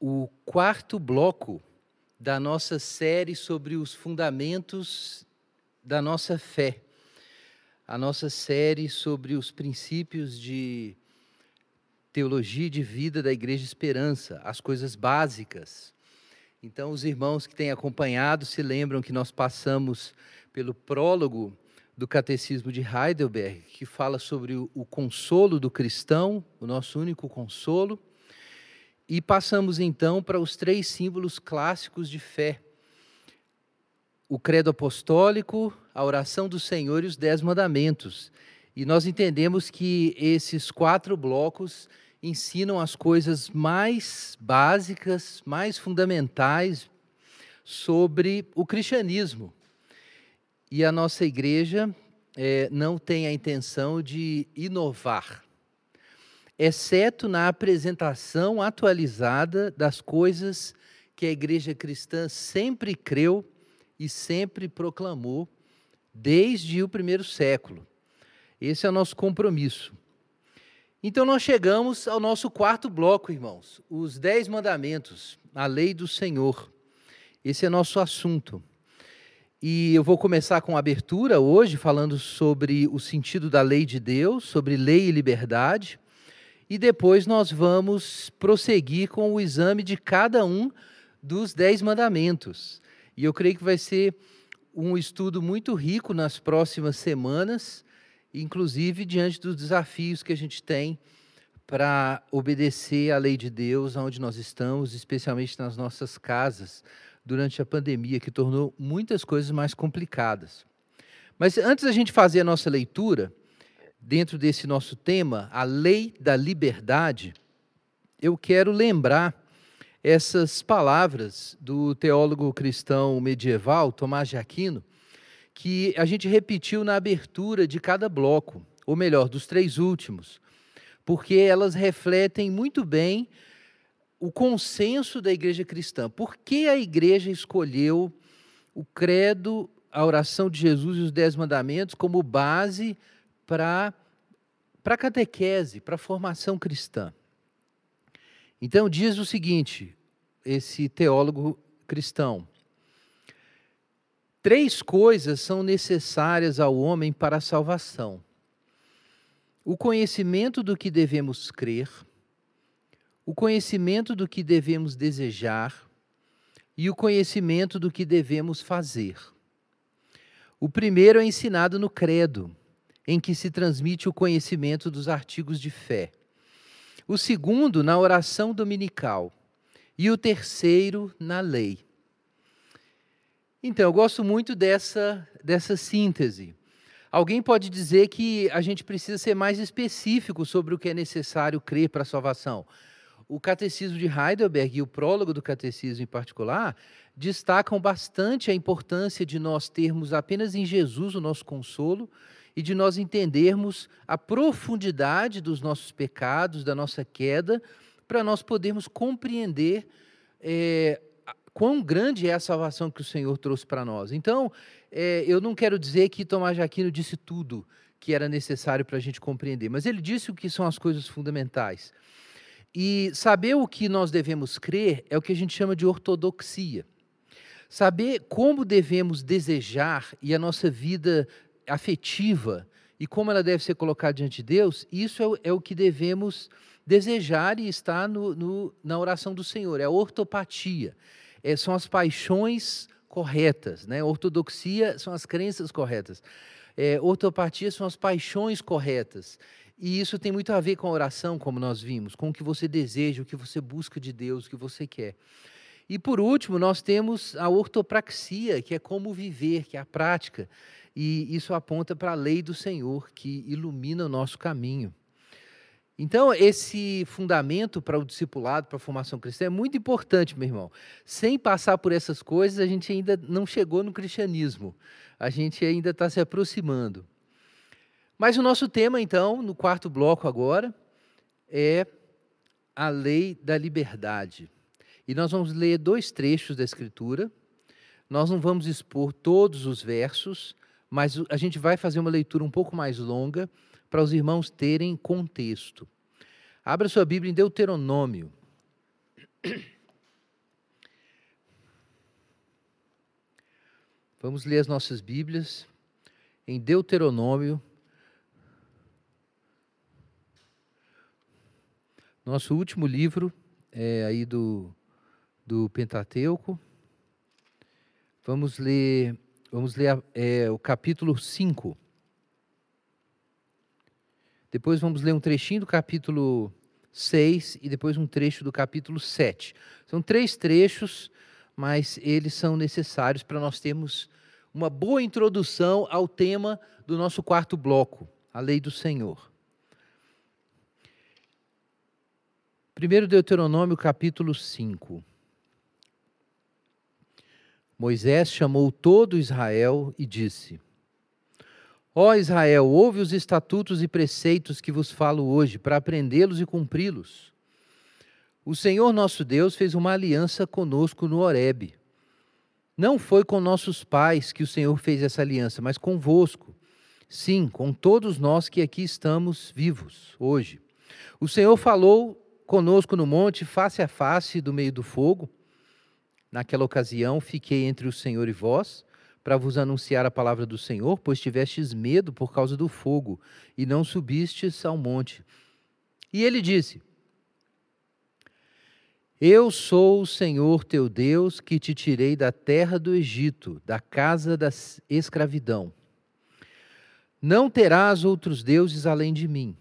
o quarto bloco da nossa série sobre os fundamentos da nossa fé. A nossa série sobre os princípios de teologia de vida da Igreja Esperança, as coisas básicas. Então, os irmãos que têm acompanhado se lembram que nós passamos pelo prólogo do Catecismo de Heidelberg, que fala sobre o, consolo do cristão, o nosso único consolo. E passamos então para os três símbolos clássicos de fé: o credo apostólico, a oração do Senhor e os dez mandamentos. E nós entendemos que esses quatro blocos ensinam as coisas mais básicas, mais fundamentais sobre o cristianismo. E a nossa igreja é, não tem a intenção de inovar, exceto na apresentação atualizada das coisas que a igreja cristã sempre creu e sempre proclamou desde o primeiro século. Esse é o nosso compromisso. Então, nós chegamos ao nosso quarto bloco, irmãos, os Dez Mandamentos, a lei do Senhor. Esse é nosso assunto. E eu vou começar com a abertura hoje, falando sobre o sentido da lei de Deus, sobre lei e liberdade. E depois nós vamos prosseguir com o exame de cada um dos Dez Mandamentos. E eu creio que vai ser um estudo muito rico nas próximas semanas inclusive diante dos desafios que a gente tem para obedecer à lei de Deus onde nós estamos, especialmente nas nossas casas, durante a pandemia, que tornou muitas coisas mais complicadas. Mas antes da gente fazer a nossa leitura, dentro desse nosso tema, a lei da liberdade, eu quero lembrar essas palavras do teólogo cristão medieval Tomás de Aquino, que a gente repetiu na abertura de cada bloco, ou melhor, dos três últimos, porque elas refletem muito bem o consenso da igreja cristã. Por que a igreja escolheu o credo, a oração de Jesus e os dez mandamentos como base para a catequese, para a formação cristã? Então, diz o seguinte, esse teólogo cristão: Três coisas são necessárias ao homem para a salvação: o conhecimento do que devemos crer, o conhecimento do que devemos desejar e o conhecimento do que devemos fazer. O primeiro é ensinado no Credo, em que se transmite o conhecimento dos artigos de fé. O segundo, na oração dominical. E o terceiro, na lei. Então, eu gosto muito dessa, dessa síntese. Alguém pode dizer que a gente precisa ser mais específico sobre o que é necessário crer para a salvação. O Catecismo de Heidelberg e o prólogo do Catecismo em particular destacam bastante a importância de nós termos apenas em Jesus o nosso consolo e de nós entendermos a profundidade dos nossos pecados, da nossa queda, para nós podermos compreender é, quão grande é a salvação que o Senhor trouxe para nós. Então, é, eu não quero dizer que Tomás de Aquino disse tudo que era necessário para a gente compreender, mas ele disse o que são as coisas fundamentais. E saber o que nós devemos crer é o que a gente chama de ortodoxia. Saber como devemos desejar e a nossa vida afetiva e como ela deve ser colocada diante de Deus, isso é o, é o que devemos desejar e estar no, no, na oração do Senhor, é a ortopatia é, são as paixões corretas, né? Ortodoxia são as crenças corretas. É, ortopatia são as paixões corretas. E isso tem muito a ver com a oração, como nós vimos, com o que você deseja, o que você busca de Deus, o que você quer. E por último, nós temos a ortopraxia, que é como viver, que é a prática. E isso aponta para a lei do Senhor, que ilumina o nosso caminho. Então, esse fundamento para o discipulado, para a formação cristã, é muito importante, meu irmão. Sem passar por essas coisas, a gente ainda não chegou no cristianismo. A gente ainda está se aproximando. Mas o nosso tema, então, no quarto bloco agora, é a lei da liberdade. E nós vamos ler dois trechos da Escritura. Nós não vamos expor todos os versos, mas a gente vai fazer uma leitura um pouco mais longa para os irmãos terem contexto. Abra sua Bíblia em Deuteronômio. Vamos ler as nossas Bíblias em Deuteronômio. Nosso último livro é aí do, do Pentateuco. Vamos ler vamos ler é, o capítulo 5. Depois vamos ler um trechinho do capítulo 6 e depois um trecho do capítulo 7. São três trechos mas eles são necessários para nós termos uma boa introdução ao tema do nosso quarto bloco, a lei do Senhor. Primeiro Deuteronômio, capítulo 5. Moisés chamou todo Israel e disse: Ó Israel, ouve os estatutos e preceitos que vos falo hoje, para aprendê-los e cumpri-los. O Senhor nosso Deus fez uma aliança conosco no Horebe. Não foi com nossos pais que o Senhor fez essa aliança, mas convosco. Sim, com todos nós que aqui estamos vivos hoje. O Senhor falou conosco no monte, face a face, do meio do fogo. Naquela ocasião, fiquei entre o Senhor e vós, para vos anunciar a palavra do Senhor, pois tivestes medo por causa do fogo, e não subistes ao monte. E ele disse: eu sou o Senhor teu Deus que te tirei da terra do Egito, da casa da escravidão. Não terás outros deuses além de mim.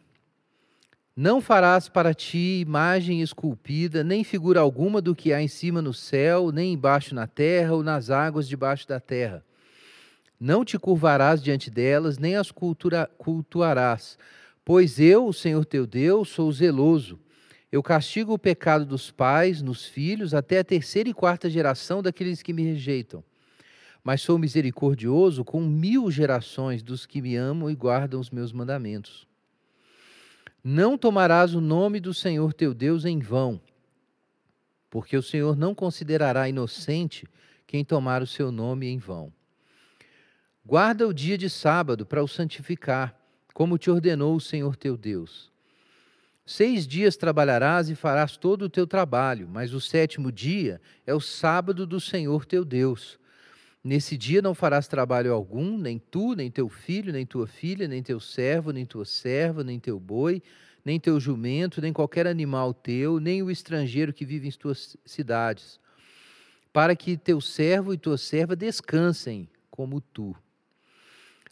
Não farás para ti imagem esculpida, nem figura alguma do que há em cima no céu, nem embaixo na terra ou nas águas debaixo da terra. Não te curvarás diante delas, nem as cultuarás, pois eu, o Senhor teu Deus, sou zeloso eu castigo o pecado dos pais nos filhos até a terceira e quarta geração daqueles que me rejeitam. Mas sou misericordioso com mil gerações dos que me amam e guardam os meus mandamentos. Não tomarás o nome do Senhor teu Deus em vão, porque o Senhor não considerará inocente quem tomar o seu nome em vão. Guarda o dia de sábado para o santificar, como te ordenou o Senhor teu Deus. Seis dias trabalharás e farás todo o teu trabalho, mas o sétimo dia é o sábado do Senhor teu Deus. Nesse dia não farás trabalho algum, nem tu, nem teu filho, nem tua filha, nem teu servo, nem tua serva, nem teu boi, nem teu jumento, nem qualquer animal teu, nem o estrangeiro que vive em tuas cidades, para que teu servo e tua serva descansem como tu.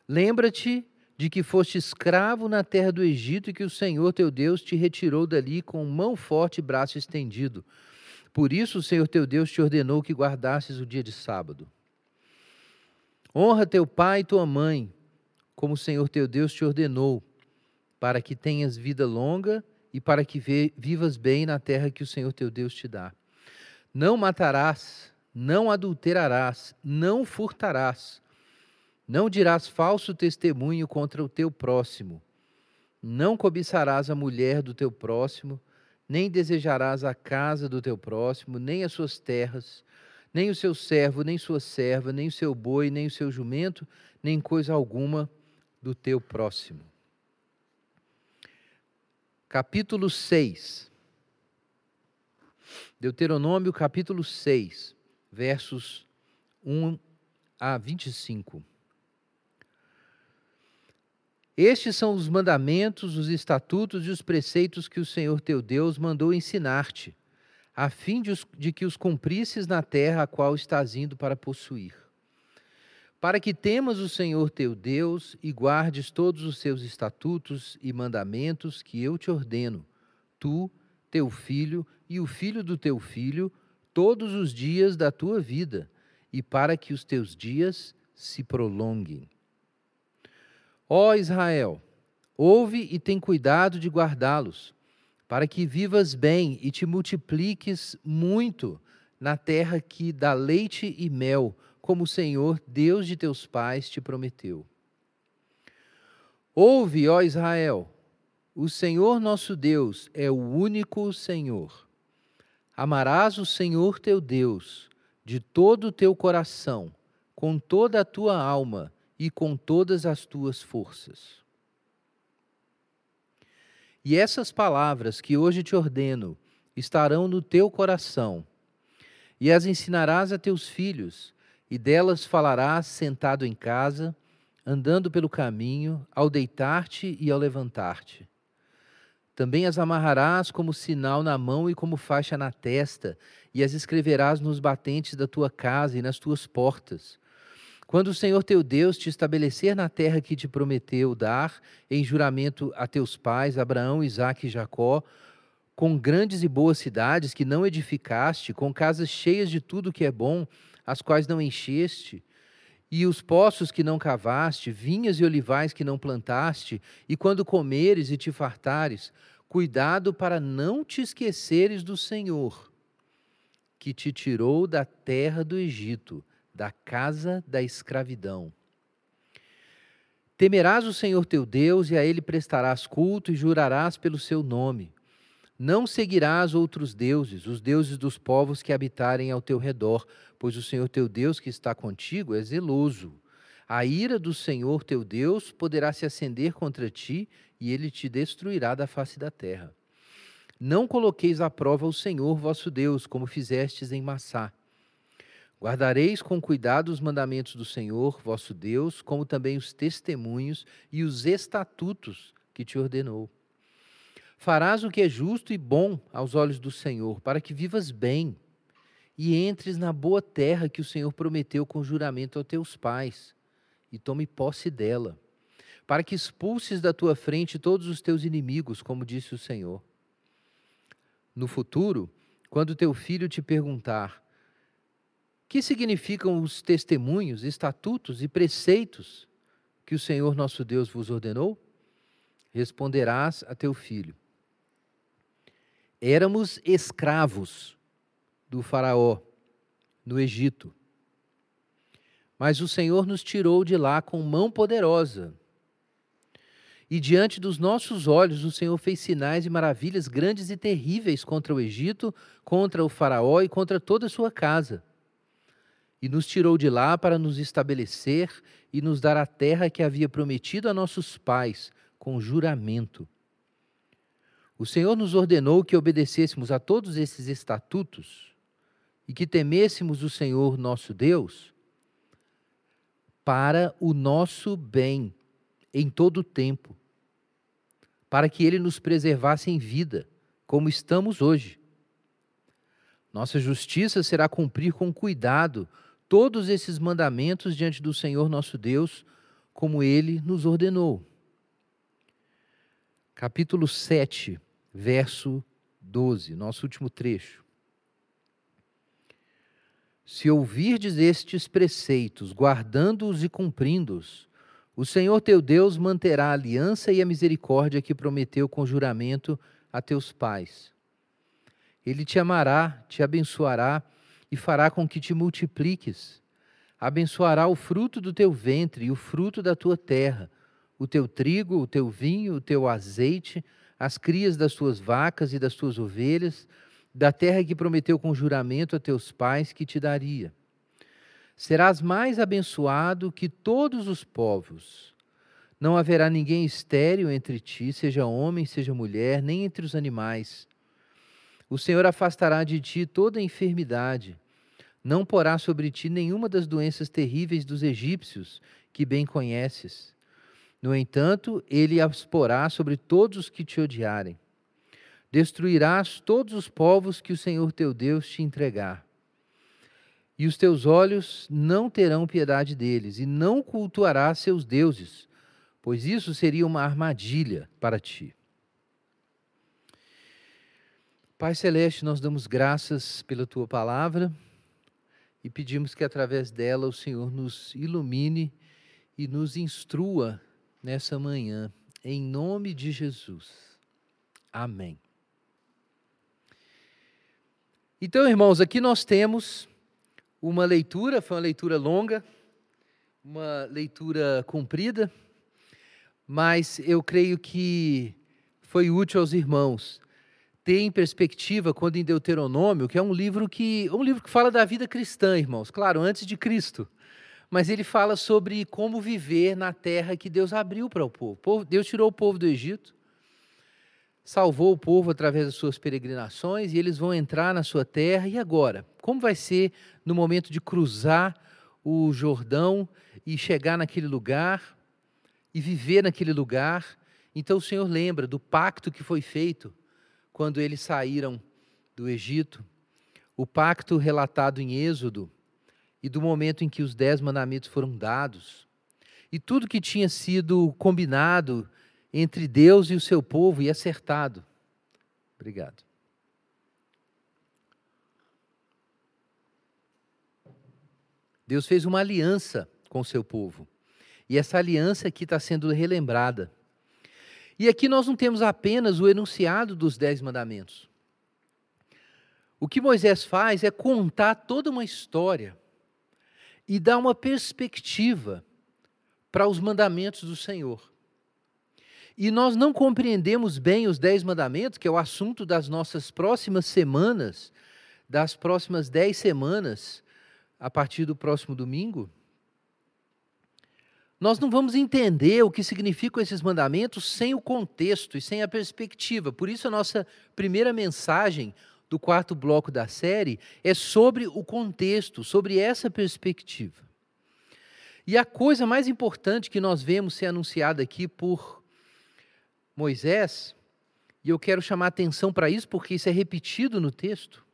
Lembra-te de que foste escravo na terra do Egito e que o Senhor teu Deus te retirou dali com mão forte e braço estendido. Por isso o Senhor teu Deus te ordenou que guardasses o dia de sábado. Honra teu pai e tua mãe, como o Senhor teu Deus te ordenou, para que tenhas vida longa e para que vivas bem na terra que o Senhor teu Deus te dá. Não matarás, não adulterarás, não furtarás não dirás falso testemunho contra o teu próximo. Não cobiçarás a mulher do teu próximo, nem desejarás a casa do teu próximo, nem as suas terras, nem o seu servo, nem sua serva, nem o seu boi, nem o seu jumento, nem coisa alguma do teu próximo. Capítulo 6. Deuteronômio, capítulo 6, versos 1 a 25. Estes são os mandamentos, os estatutos e os preceitos que o Senhor teu Deus mandou ensinar-te, a fim de, os, de que os cumprisses na terra a qual estás indo para possuir. Para que temas o Senhor teu Deus e guardes todos os seus estatutos e mandamentos que eu te ordeno, tu, teu filho e o filho do teu filho, todos os dias da tua vida, e para que os teus dias se prolonguem. Ó Israel, ouve e tem cuidado de guardá-los, para que vivas bem e te multipliques muito na terra que dá leite e mel, como o Senhor, Deus de teus pais, te prometeu. Ouve, ó Israel, o Senhor nosso Deus é o único Senhor. Amarás o Senhor teu Deus de todo o teu coração, com toda a tua alma e com todas as tuas forças. E essas palavras que hoje te ordeno estarão no teu coração, e as ensinarás a teus filhos, e delas falarás sentado em casa, andando pelo caminho, ao deitar-te e ao levantar-te. Também as amarrarás como sinal na mão e como faixa na testa, e as escreverás nos batentes da tua casa e nas tuas portas. Quando o Senhor teu Deus te estabelecer na terra que te prometeu dar, em juramento a teus pais, Abraão, Isaque e Jacó, com grandes e boas cidades que não edificaste, com casas cheias de tudo que é bom, as quais não encheste, e os poços que não cavaste, vinhas e olivais que não plantaste, e quando comeres e te fartares, cuidado para não te esqueceres do Senhor, que te tirou da terra do Egito, da casa da escravidão. Temerás o Senhor teu Deus e a ele prestarás culto e jurarás pelo seu nome. Não seguirás outros deuses, os deuses dos povos que habitarem ao teu redor, pois o Senhor teu Deus que está contigo é zeloso. A ira do Senhor teu Deus poderá se acender contra ti e ele te destruirá da face da terra. Não coloqueis à prova o Senhor vosso Deus, como fizestes em Massá. Guardareis com cuidado os mandamentos do Senhor vosso Deus, como também os testemunhos e os estatutos que te ordenou. Farás o que é justo e bom aos olhos do Senhor, para que vivas bem e entres na boa terra que o Senhor prometeu com juramento aos teus pais, e tome posse dela, para que expulses da tua frente todos os teus inimigos, como disse o Senhor. No futuro, quando teu filho te perguntar: que significam os testemunhos, estatutos e preceitos que o Senhor nosso Deus vos ordenou? Responderás a teu filho: Éramos escravos do Faraó no Egito. Mas o Senhor nos tirou de lá com mão poderosa. E diante dos nossos olhos o Senhor fez sinais e maravilhas grandes e terríveis contra o Egito, contra o Faraó e contra toda a sua casa. E nos tirou de lá para nos estabelecer e nos dar a terra que havia prometido a nossos pais com juramento. O Senhor nos ordenou que obedecêssemos a todos esses estatutos e que temêssemos o Senhor nosso Deus para o nosso bem em todo o tempo, para que ele nos preservasse em vida, como estamos hoje. Nossa justiça será cumprir com cuidado todos esses mandamentos diante do Senhor nosso Deus, como ele nos ordenou. Capítulo 7, verso 12, nosso último trecho. Se ouvirdes estes preceitos, guardando-os e cumprindo-os, o Senhor teu Deus manterá a aliança e a misericórdia que prometeu com juramento a teus pais. Ele te amará, te abençoará e fará com que te multipliques. Abençoará o fruto do teu ventre e o fruto da tua terra, o teu trigo, o teu vinho, o teu azeite, as crias das tuas vacas e das tuas ovelhas, da terra que prometeu com juramento a teus pais que te daria. Serás mais abençoado que todos os povos. Não haverá ninguém estéril entre ti, seja homem, seja mulher, nem entre os animais. O Senhor afastará de ti toda enfermidade. Não porá sobre ti nenhuma das doenças terríveis dos egípcios, que bem conheces. No entanto, ele as porá sobre todos os que te odiarem. Destruirás todos os povos que o Senhor teu Deus te entregar. E os teus olhos não terão piedade deles, e não cultuarás seus deuses, pois isso seria uma armadilha para ti. Pai Celeste, nós damos graças pela tua palavra e pedimos que através dela o Senhor nos ilumine e nos instrua nessa manhã, em nome de Jesus. Amém. Então, irmãos, aqui nós temos uma leitura, foi uma leitura longa, uma leitura comprida, mas eu creio que foi útil aos irmãos ter em perspectiva quando em Deuteronômio, que é um livro que um livro que fala da vida cristã, irmãos, claro, antes de Cristo mas ele fala sobre como viver na terra que Deus abriu para o povo. Deus tirou o povo do Egito, salvou o povo através das suas peregrinações e eles vão entrar na sua terra. E agora? Como vai ser no momento de cruzar o Jordão e chegar naquele lugar e viver naquele lugar. Então o Senhor lembra do pacto que foi feito quando eles saíram do Egito, o pacto relatado em Êxodo e do momento em que os dez mandamentos foram dados, e tudo que tinha sido combinado entre Deus e o seu povo e acertado. Obrigado. Deus fez uma aliança com o seu povo. E essa aliança aqui está sendo relembrada. E aqui nós não temos apenas o enunciado dos Dez Mandamentos. O que Moisés faz é contar toda uma história e dar uma perspectiva para os mandamentos do Senhor. E nós não compreendemos bem os Dez Mandamentos, que é o assunto das nossas próximas semanas, das próximas dez semanas, a partir do próximo domingo, nós não vamos entender o que significam esses mandamentos sem o contexto e sem a perspectiva. Por isso, a nossa primeira mensagem do quarto bloco da série é sobre o contexto, sobre essa perspectiva. E a coisa mais importante que nós vemos ser anunciada aqui por Moisés, e eu quero chamar atenção para isso porque isso é repetido no texto,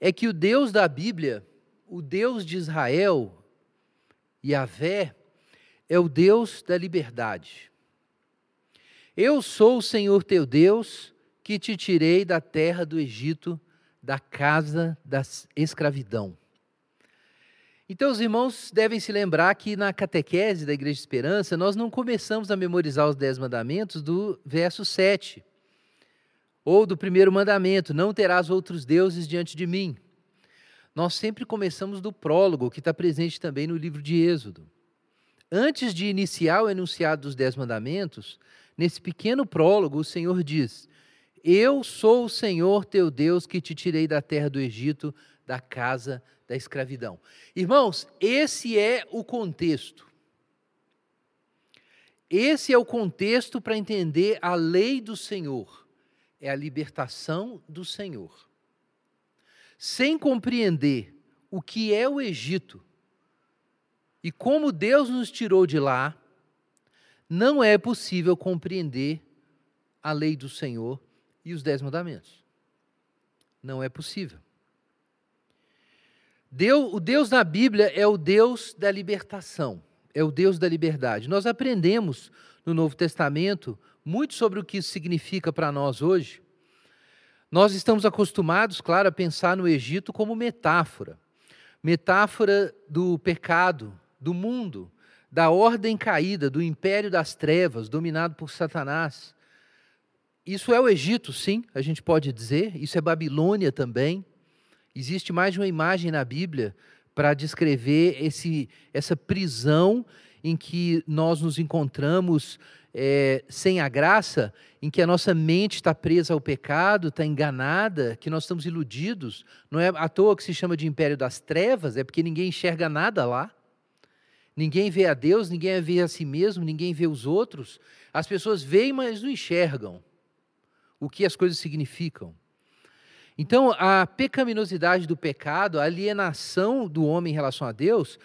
é que o Deus da Bíblia, o Deus de Israel, Yahvé, é o Deus da liberdade. Eu sou o Senhor teu Deus, que te tirei da terra do Egito, da casa da escravidão. Então, os irmãos devem se lembrar que na catequese da Igreja de Esperança, nós não começamos a memorizar os Dez Mandamentos do verso 7, ou do primeiro mandamento: Não terás outros deuses diante de mim. Nós sempre começamos do prólogo, que está presente também no livro de Êxodo. Antes de iniciar o enunciado dos Dez Mandamentos, nesse pequeno prólogo, o Senhor diz: Eu sou o Senhor teu Deus que te tirei da terra do Egito, da casa da escravidão. Irmãos, esse é o contexto. Esse é o contexto para entender a lei do Senhor, é a libertação do Senhor. Sem compreender o que é o Egito e como Deus nos tirou de lá, não é possível compreender a lei do Senhor e os dez mandamentos. Não é possível. O Deus da Bíblia é o Deus da libertação, é o Deus da liberdade. Nós aprendemos no Novo Testamento muito sobre o que isso significa para nós hoje. Nós estamos acostumados, claro, a pensar no Egito como metáfora metáfora do pecado, do mundo, da ordem caída, do império das trevas, dominado por Satanás. Isso é o Egito, sim, a gente pode dizer, isso é Babilônia também. Existe mais de uma imagem na Bíblia para descrever esse, essa prisão em que nós nos encontramos é, sem a graça, em que a nossa mente está presa ao pecado, está enganada, que nós estamos iludidos. Não é à toa que se chama de império das trevas, é porque ninguém enxerga nada lá. Ninguém vê a Deus, ninguém vê a si mesmo, ninguém vê os outros. As pessoas veem, mas não enxergam o que as coisas significam. Então, a pecaminosidade do pecado, a alienação do homem em relação a Deus,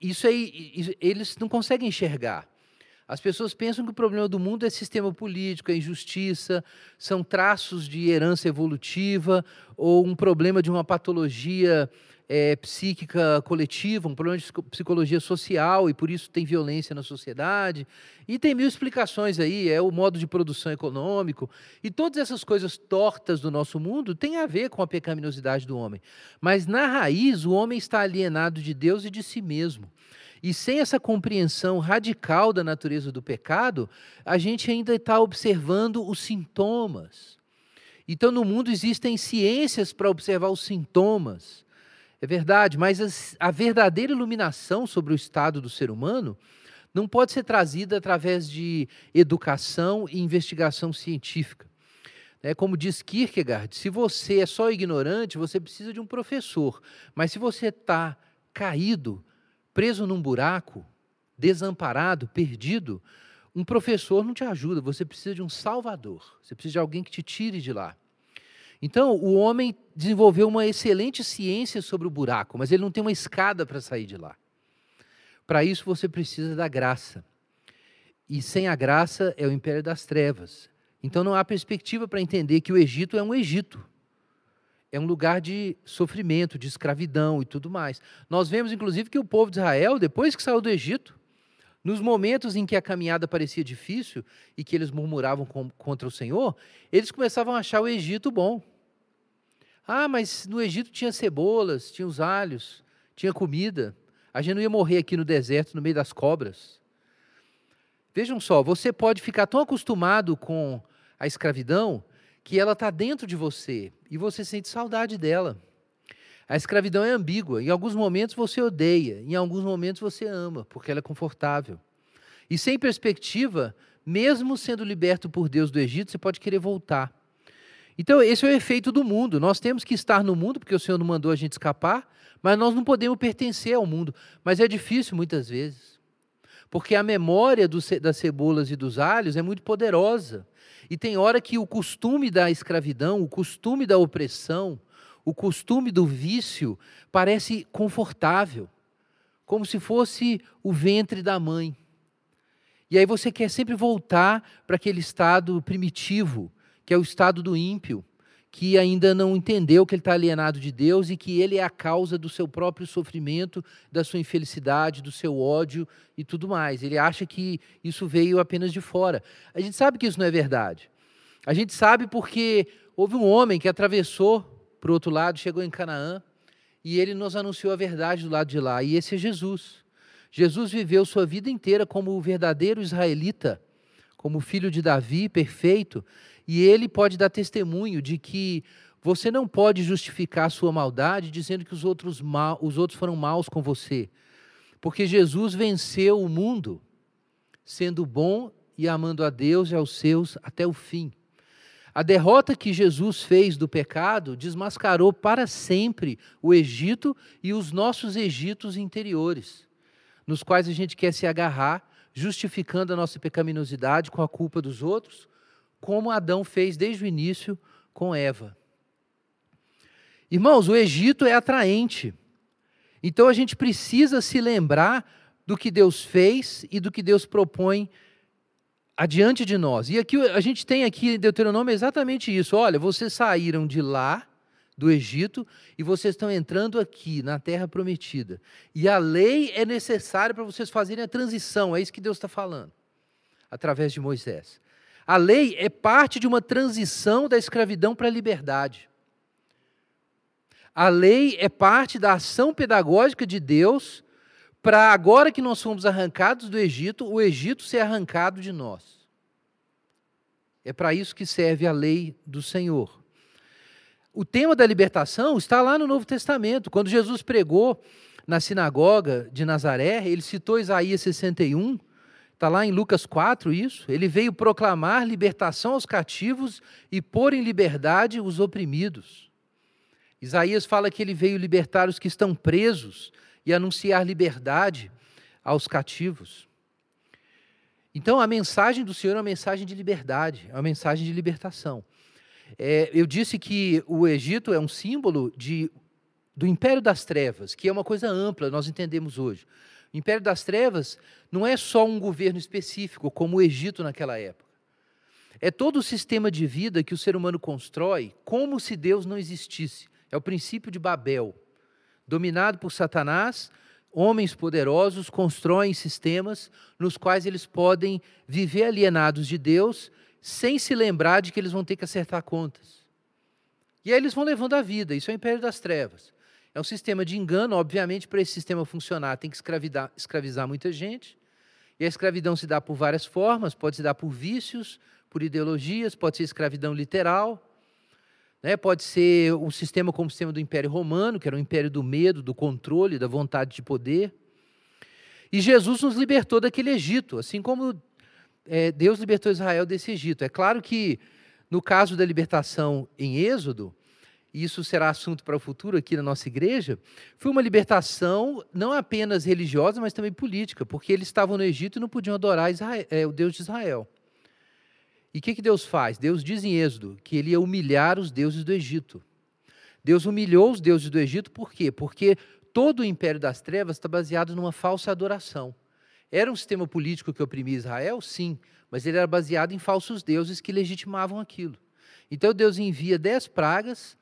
isso aí eles não conseguem enxergar. As pessoas pensam que o problema do mundo é sistema político, é injustiça, são traços de herança evolutiva ou um problema de uma patologia é, psíquica coletiva, um problema de psicologia social e por isso tem violência na sociedade. E tem mil explicações aí, é o modo de produção econômico. E todas essas coisas tortas do nosso mundo têm a ver com a pecaminosidade do homem. Mas na raiz, o homem está alienado de Deus e de si mesmo. E sem essa compreensão radical da natureza do pecado, a gente ainda está observando os sintomas. Então, no mundo existem ciências para observar os sintomas. É verdade, mas a verdadeira iluminação sobre o estado do ser humano não pode ser trazida através de educação e investigação científica. É como diz Kierkegaard, se você é só ignorante, você precisa de um professor. Mas se você está caído, preso num buraco, desamparado, perdido, um professor não te ajuda, você precisa de um salvador, você precisa de alguém que te tire de lá. Então, o homem desenvolveu uma excelente ciência sobre o buraco, mas ele não tem uma escada para sair de lá. Para isso, você precisa da graça. E sem a graça é o império das trevas. Então, não há perspectiva para entender que o Egito é um Egito. É um lugar de sofrimento, de escravidão e tudo mais. Nós vemos, inclusive, que o povo de Israel, depois que saiu do Egito, nos momentos em que a caminhada parecia difícil e que eles murmuravam contra o Senhor, eles começavam a achar o Egito bom. Ah, mas no Egito tinha cebolas, tinha os alhos, tinha comida. A gente não ia morrer aqui no deserto, no meio das cobras. Vejam só, você pode ficar tão acostumado com a escravidão que ela está dentro de você e você sente saudade dela. A escravidão é ambígua. Em alguns momentos você odeia, em alguns momentos você ama, porque ela é confortável. E sem perspectiva, mesmo sendo liberto por Deus do Egito, você pode querer voltar. Então, esse é o efeito do mundo. Nós temos que estar no mundo, porque o Senhor não mandou a gente escapar, mas nós não podemos pertencer ao mundo. Mas é difícil muitas vezes. Porque a memória do, das cebolas e dos alhos é muito poderosa. E tem hora que o costume da escravidão, o costume da opressão, o costume do vício parece confortável, como se fosse o ventre da mãe. E aí você quer sempre voltar para aquele estado primitivo, que é o estado do ímpio, que ainda não entendeu que ele está alienado de Deus e que ele é a causa do seu próprio sofrimento, da sua infelicidade, do seu ódio e tudo mais. Ele acha que isso veio apenas de fora. A gente sabe que isso não é verdade. A gente sabe porque houve um homem que atravessou para o outro lado, chegou em Canaã e ele nos anunciou a verdade do lado de lá. E esse é Jesus. Jesus viveu sua vida inteira como o verdadeiro israelita, como filho de Davi, perfeito, e ele pode dar testemunho de que você não pode justificar a sua maldade dizendo que os outros, mal, os outros foram maus com você. Porque Jesus venceu o mundo sendo bom e amando a Deus e aos seus até o fim. A derrota que Jesus fez do pecado desmascarou para sempre o Egito e os nossos Egitos interiores, nos quais a gente quer se agarrar, justificando a nossa pecaminosidade com a culpa dos outros, como Adão fez desde o início com Eva. Irmãos, o Egito é atraente. Então a gente precisa se lembrar do que Deus fez e do que Deus propõe adiante de nós. E aqui a gente tem aqui em Deuteronômio exatamente isso. Olha, vocês saíram de lá, do Egito, e vocês estão entrando aqui na terra prometida. E a lei é necessária para vocês fazerem a transição, é isso que Deus está falando, através de Moisés. A lei é parte de uma transição da escravidão para a liberdade. A lei é parte da ação pedagógica de Deus para agora que nós fomos arrancados do Egito, o Egito ser arrancado de nós. É para isso que serve a lei do Senhor. O tema da libertação está lá no Novo Testamento. Quando Jesus pregou na sinagoga de Nazaré, ele citou Isaías 61, Está lá em Lucas 4 isso. Ele veio proclamar libertação aos cativos e pôr em liberdade os oprimidos. Isaías fala que ele veio libertar os que estão presos e anunciar liberdade aos cativos. Então, a mensagem do Senhor é uma mensagem de liberdade, é uma mensagem de libertação. É, eu disse que o Egito é um símbolo de, do império das trevas, que é uma coisa ampla, nós entendemos hoje. O Império das Trevas não é só um governo específico, como o Egito naquela época. É todo o sistema de vida que o ser humano constrói como se Deus não existisse. É o princípio de Babel. Dominado por Satanás, homens poderosos constroem sistemas nos quais eles podem viver alienados de Deus sem se lembrar de que eles vão ter que acertar contas. E aí eles vão levando a vida. Isso é o império das trevas. É um sistema de engano, obviamente, para esse sistema funcionar, tem que escravizar muita gente. E a escravidão se dá por várias formas, pode se dar por vícios, por ideologias, pode ser escravidão literal, né? pode ser um sistema como o sistema do Império Romano, que era um império do medo, do controle, da vontade de poder. E Jesus nos libertou daquele Egito, assim como é, Deus libertou Israel desse Egito. É claro que, no caso da libertação em Êxodo, e isso será assunto para o futuro aqui na nossa igreja, foi uma libertação não apenas religiosa, mas também política, porque eles estavam no Egito e não podiam adorar Israel, é, o Deus de Israel. E o que, que Deus faz? Deus diz em Êxodo que ele ia humilhar os deuses do Egito. Deus humilhou os deuses do Egito por quê? Porque todo o império das trevas está baseado numa falsa adoração. Era um sistema político que oprimia Israel? Sim, mas ele era baseado em falsos deuses que legitimavam aquilo. Então Deus envia dez pragas,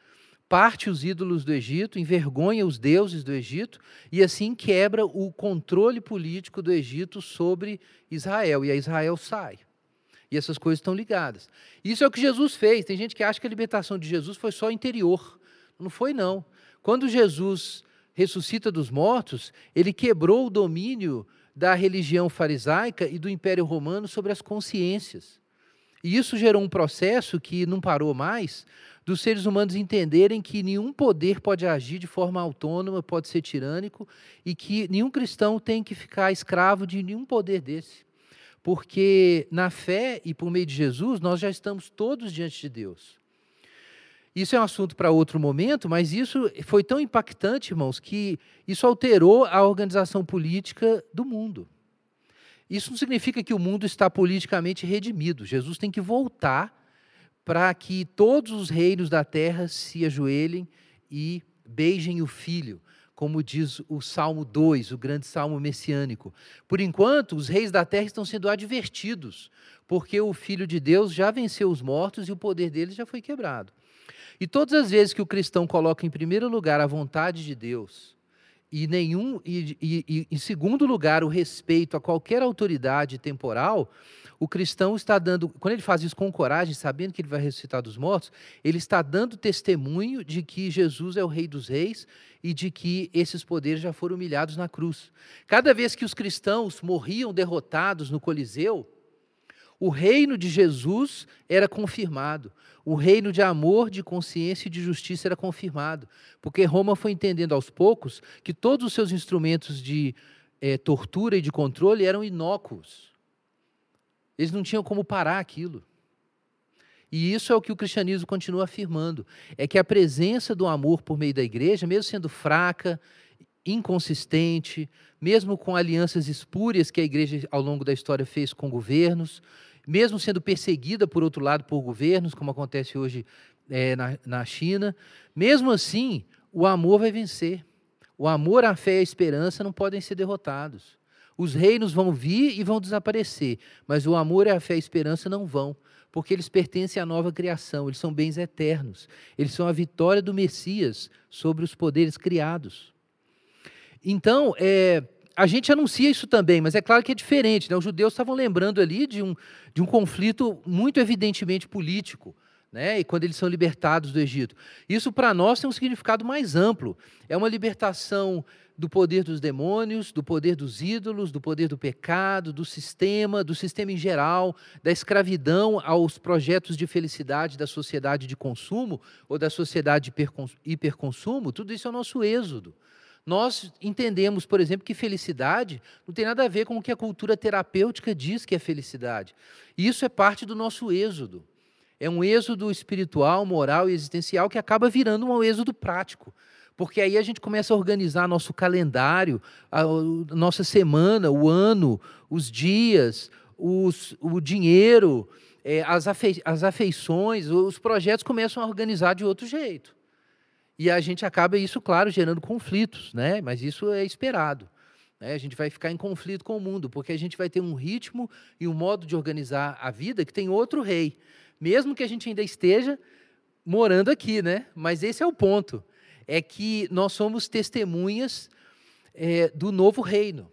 parte os ídolos do Egito, envergonha os deuses do Egito e assim quebra o controle político do Egito sobre Israel. E aí Israel sai. E essas coisas estão ligadas. Isso é o que Jesus fez. Tem gente que acha que a libertação de Jesus foi só interior. Não foi, não. Quando Jesus ressuscita dos mortos, ele quebrou o domínio da religião farisaica e do Império Romano sobre as consciências. E isso gerou um processo que não parou mais, dos seres humanos entenderem que nenhum poder pode agir de forma autônoma, pode ser tirânico, e que nenhum cristão tem que ficar escravo de nenhum poder desse. Porque na fé e por meio de Jesus, nós já estamos todos diante de Deus. Isso é um assunto para outro momento, mas isso foi tão impactante, irmãos, que isso alterou a organização política do mundo. Isso não significa que o mundo está politicamente redimido. Jesus tem que voltar para que todos os reinos da terra se ajoelhem e beijem o filho, como diz o Salmo 2, o grande salmo messiânico. Por enquanto, os reis da terra estão sendo advertidos, porque o filho de Deus já venceu os mortos e o poder deles já foi quebrado. E todas as vezes que o cristão coloca em primeiro lugar a vontade de Deus, e nenhum e, e, e, em segundo lugar o respeito a qualquer autoridade temporal, o cristão está dando, quando ele faz isso com coragem, sabendo que ele vai ressuscitar dos mortos, ele está dando testemunho de que Jesus é o Rei dos Reis e de que esses poderes já foram humilhados na cruz. Cada vez que os cristãos morriam derrotados no Coliseu, o reino de Jesus era confirmado. O reino de amor, de consciência e de justiça era confirmado. Porque Roma foi entendendo aos poucos que todos os seus instrumentos de é, tortura e de controle eram inócuos. Eles não tinham como parar aquilo. E isso é o que o cristianismo continua afirmando: é que a presença do amor por meio da igreja, mesmo sendo fraca, inconsistente, mesmo com alianças espúrias que a igreja ao longo da história fez com governos, mesmo sendo perseguida, por outro lado, por governos, como acontece hoje é, na, na China, mesmo assim, o amor vai vencer. O amor, a fé e a esperança não podem ser derrotados. Os reinos vão vir e vão desaparecer, mas o amor, a fé e a esperança não vão, porque eles pertencem à nova criação, eles são bens eternos, eles são a vitória do Messias sobre os poderes criados. Então, é, a gente anuncia isso também, mas é claro que é diferente. Né? Os judeus estavam lembrando ali de um, de um conflito muito evidentemente político. Né? E quando eles são libertados do Egito. Isso para nós tem um significado mais amplo. É uma libertação do poder dos demônios, do poder dos ídolos, do poder do pecado, do sistema, do sistema em geral, da escravidão aos projetos de felicidade da sociedade de consumo ou da sociedade de hiperconsumo. Tudo isso é o nosso êxodo. Nós entendemos, por exemplo, que felicidade não tem nada a ver com o que a cultura terapêutica diz que é felicidade. Isso é parte do nosso êxodo. É um êxodo espiritual, moral e existencial que acaba virando um êxodo prático. Porque aí a gente começa a organizar nosso calendário, a, nossa semana, o ano, os dias, os, o dinheiro, é, as, as afeições, os projetos começam a organizar de outro jeito. E a gente acaba isso, claro, gerando conflitos, né? Mas isso é esperado. Né? A gente vai ficar em conflito com o mundo, porque a gente vai ter um ritmo e um modo de organizar a vida que tem outro rei. Mesmo que a gente ainda esteja morando aqui, né? Mas esse é o ponto. É que nós somos testemunhas é, do novo reino.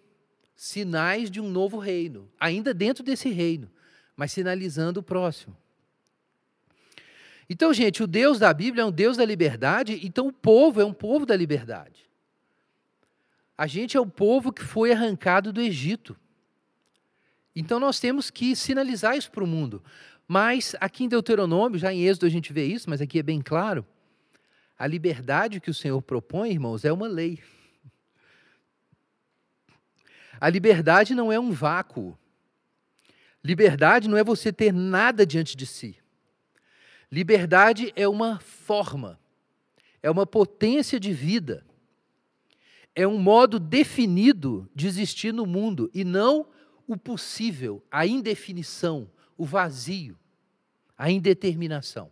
Sinais de um novo reino. Ainda dentro desse reino, mas sinalizando o próximo. Então, gente, o Deus da Bíblia é um Deus da liberdade, então o povo é um povo da liberdade. A gente é o povo que foi arrancado do Egito. Então nós temos que sinalizar isso para o mundo. Mas aqui em Deuteronômio, já em Êxodo a gente vê isso, mas aqui é bem claro. A liberdade que o Senhor propõe, irmãos, é uma lei. A liberdade não é um vácuo. Liberdade não é você ter nada diante de si. Liberdade é uma forma, é uma potência de vida, é um modo definido de existir no mundo e não o possível, a indefinição, o vazio. a indeterminação.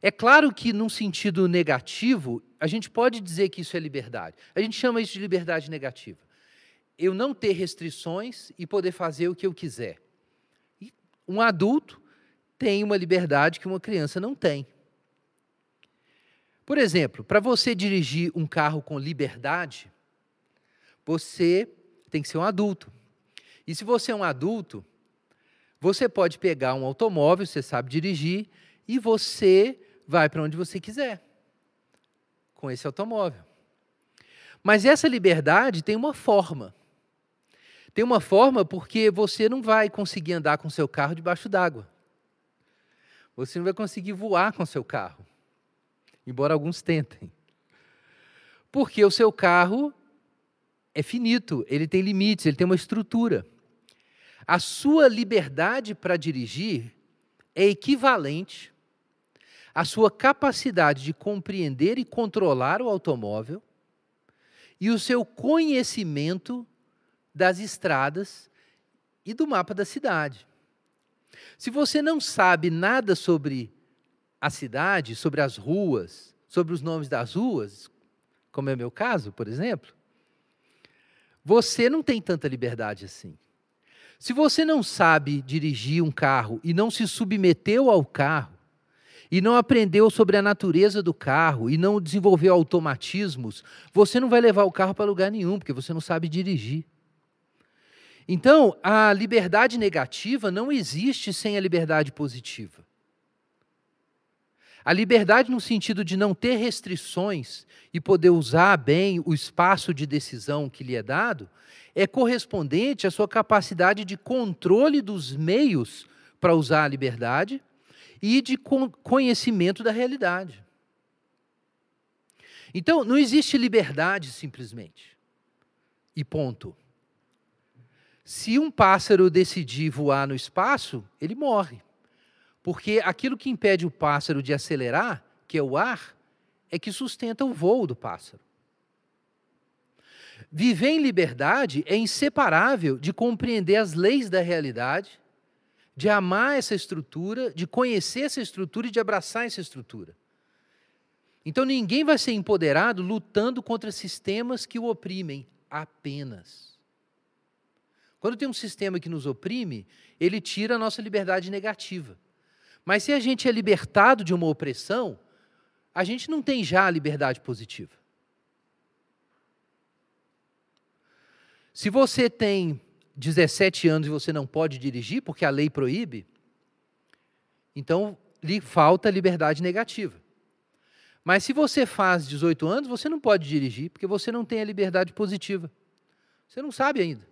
É claro que, num sentido negativo, a gente pode dizer que isso é liberdade. A gente chama isso de liberdade negativa. Eu não ter restrições e poder fazer o que eu quiser. Um adulto tem uma liberdade que uma criança não tem. Por exemplo, para você dirigir um carro com liberdade, você tem que ser um adulto. E se você é um adulto, você pode pegar um automóvel, você sabe dirigir, e você vai para onde você quiser com esse automóvel. Mas essa liberdade tem uma forma. Tem uma forma porque você não vai conseguir andar com seu carro debaixo d'água. Você não vai conseguir voar com seu carro. Embora alguns tentem. Porque o seu carro é finito, ele tem limites, ele tem uma estrutura. A sua liberdade para dirigir é equivalente a sua capacidade de compreender e controlar o automóvel e o seu conhecimento das estradas e do mapa da cidade. Se você não sabe nada sobre a cidade, sobre as ruas, sobre os nomes das ruas, como é o meu caso, por exemplo, você não tem tanta liberdade assim. Se você não sabe dirigir um carro e não se submeteu ao carro, e não aprendeu sobre a natureza do carro e não desenvolveu automatismos, você não vai levar o carro para lugar nenhum, porque você não sabe dirigir. Então, a liberdade negativa não existe sem a liberdade positiva. A liberdade, no sentido de não ter restrições e poder usar bem o espaço de decisão que lhe é dado, é correspondente à sua capacidade de controle dos meios para usar a liberdade e de conhecimento da realidade. Então, não existe liberdade simplesmente. E ponto. Se um pássaro decidir voar no espaço, ele morre. Porque aquilo que impede o pássaro de acelerar, que é o ar, é que sustenta o voo do pássaro. Viver em liberdade é inseparável de compreender as leis da realidade de amar essa estrutura, de conhecer essa estrutura e de abraçar essa estrutura. Então ninguém vai ser empoderado lutando contra sistemas que o oprimem apenas. Quando tem um sistema que nos oprime, ele tira a nossa liberdade negativa. Mas se a gente é libertado de uma opressão, a gente não tem já a liberdade positiva. Se você tem 17 anos e você não pode dirigir porque a lei proíbe, então lhe falta liberdade negativa. Mas se você faz 18 anos, você não pode dirigir porque você não tem a liberdade positiva. Você não sabe ainda.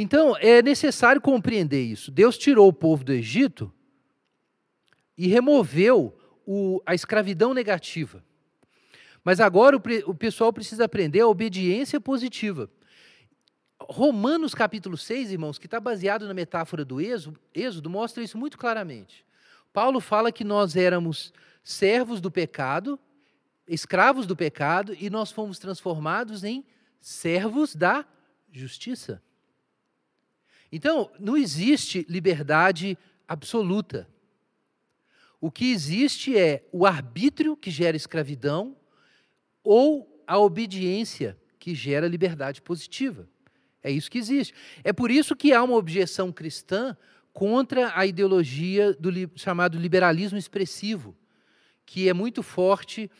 Então, é necessário compreender isso. Deus tirou o povo do Egito e removeu o, a escravidão negativa. Mas agora o, o pessoal precisa aprender a obediência positiva. Romanos capítulo 6, irmãos, que está baseado na metáfora do êxodo, êxodo, mostra isso muito claramente. Paulo fala que nós éramos servos do pecado, escravos do pecado, e nós fomos transformados em servos da justiça. Então, não existe liberdade absoluta. O que existe é o arbítrio que gera escravidão ou a obediência que gera liberdade positiva. É isso que existe. É por isso que há uma objeção cristã contra a ideologia do chamado liberalismo expressivo, que é muito forte,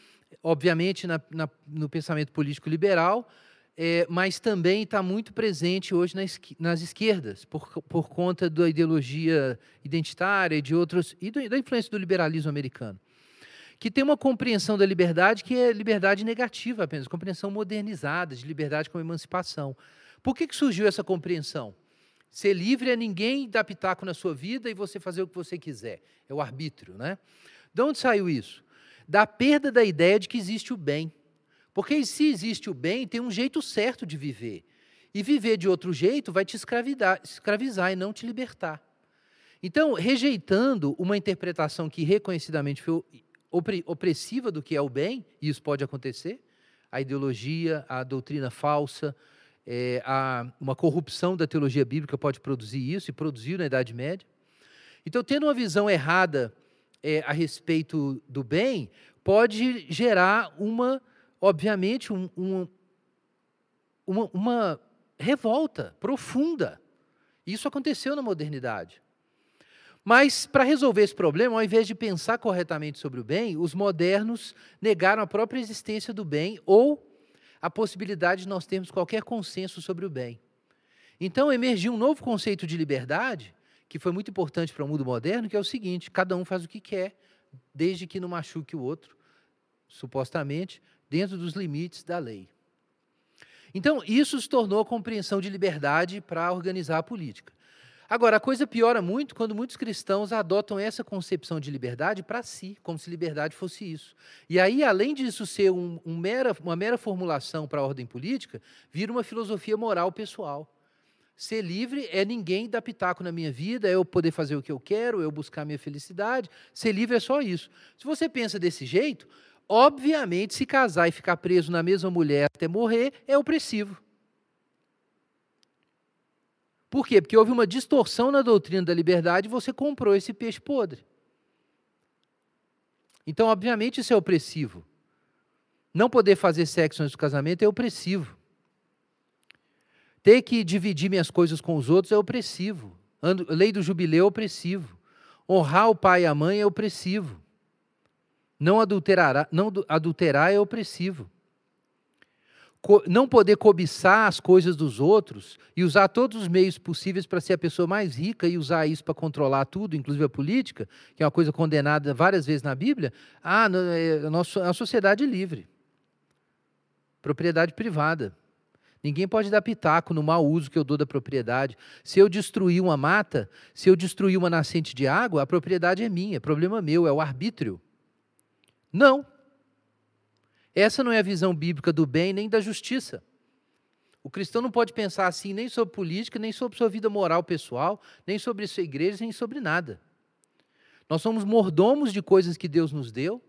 obviamente, na, na, no pensamento político liberal, é, mas também está muito presente hoje nas, nas esquerdas, por, por conta da ideologia identitária e de outros e do, da influência do liberalismo americano que tem uma compreensão da liberdade que é liberdade negativa apenas, compreensão modernizada de liberdade como emancipação. Por que, que surgiu essa compreensão? Ser livre é ninguém dar pitaco na sua vida e você fazer o que você quiser. É o arbítrio, né? De onde saiu isso? Da perda da ideia de que existe o bem. Porque se existe o bem, tem um jeito certo de viver. E viver de outro jeito vai te escravizar e não te libertar. Então, rejeitando uma interpretação que reconhecidamente foi opressiva do que é o bem, e isso pode acontecer, a ideologia, a doutrina falsa, É, a, uma corrupção da teologia bíblica pode produzir isso, e produziu na Idade Média. Então, tendo uma visão errada é, a respeito do bem, pode gerar uma, obviamente, um, um, uma, uma revolta profunda. Isso aconteceu na modernidade. Mas, para resolver esse problema, ao invés de pensar corretamente sobre o bem, os modernos negaram a própria existência do bem ou a possibilidade de nós termos qualquer consenso sobre o bem. Então, emergiu um novo conceito de liberdade, que foi muito importante para o mundo moderno, que é o seguinte: cada um faz o que quer, desde que não machuque o outro, supostamente, dentro dos limites da lei. Então, isso se tornou a compreensão de liberdade para organizar a política. Agora, a coisa piora muito quando muitos cristãos adotam essa concepção de liberdade para si, como se liberdade fosse isso. E aí, além disso ser um, um mera, uma mera formulação para a ordem política, vira uma filosofia moral pessoal. Ser livre é ninguém dar pitaco na minha vida, é eu poder fazer o que eu quero, eu buscar minha felicidade. Ser livre é só isso. Se você pensa desse jeito, obviamente, se casar e ficar preso na mesma mulher até morrer é opressivo. Por quê? Porque houve uma distorção na doutrina da liberdade e você comprou esse peixe podre. Então, obviamente, isso é opressivo. Não poder fazer sexo antes do casamento é opressivo. Ter que dividir minhas coisas com os outros é opressivo. Lei do jubileu é opressivo. Honrar o pai e a mãe é opressivo. Não adulterar, não adulterar é opressivo não poder cobiçar as coisas dos outros e usar todos os meios possíveis para ser a pessoa mais rica e usar isso para controlar tudo, inclusive a política, que é uma coisa condenada várias vezes na Bíblia, ah, é, a nossa a sociedade livre. Propriedade privada. Ninguém pode dar pitaco no mau uso que eu dou da propriedade. Se eu destruir uma mata, se eu destruir uma nascente de água, a propriedade é minha, é problema meu, é o arbítrio. Não. Essa não é a visão bíblica do bem nem da justiça. O cristão não pode pensar assim nem sobre política, nem sobre sua vida moral pessoal, nem sobre sua igreja, nem sobre nada. Nós somos mordomos de coisas que Deus nos deu.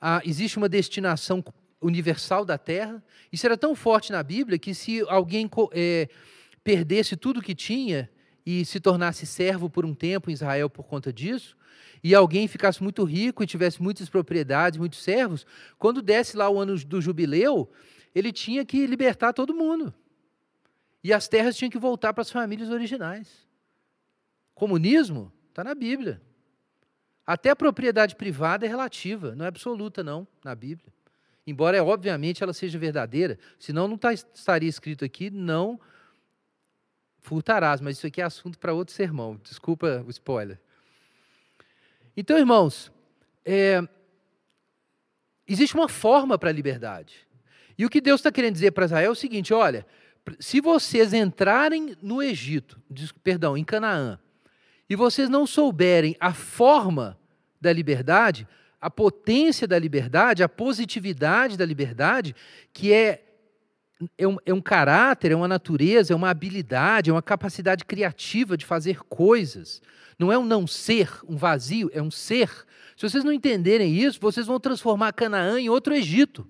Ah, existe uma destinação universal da terra. Isso era tão forte na Bíblia que se alguém é, perdesse tudo que tinha e se tornasse servo por um tempo em Israel por conta disso, e alguém ficasse muito rico e tivesse muitas propriedades, muitos servos, quando desse lá o ano do jubileu, ele tinha que libertar todo mundo. E as terras tinham que voltar para as famílias originais. Comunismo está na Bíblia. Até a propriedade privada é relativa, não é absoluta, não, na Bíblia. Embora, obviamente, ela seja verdadeira, senão não tá, estaria escrito aqui, não furtarás, mas isso aqui é assunto para outro sermão. Desculpa o spoiler. Então, irmãos, é, existe uma forma para a liberdade. E o que Deus está querendo dizer para Israel é o seguinte: olha, se vocês entrarem no Egito, perdão, em Canaã, e vocês não souberem a forma da liberdade, a potência da liberdade, a positividade da liberdade, que é, é, um, é um caráter, é uma natureza, é uma habilidade, é uma capacidade criativa de fazer coisas, não é um não ser, um vazio, é um ser. Se vocês não entenderem isso, vocês vão transformar Canaã em outro Egito.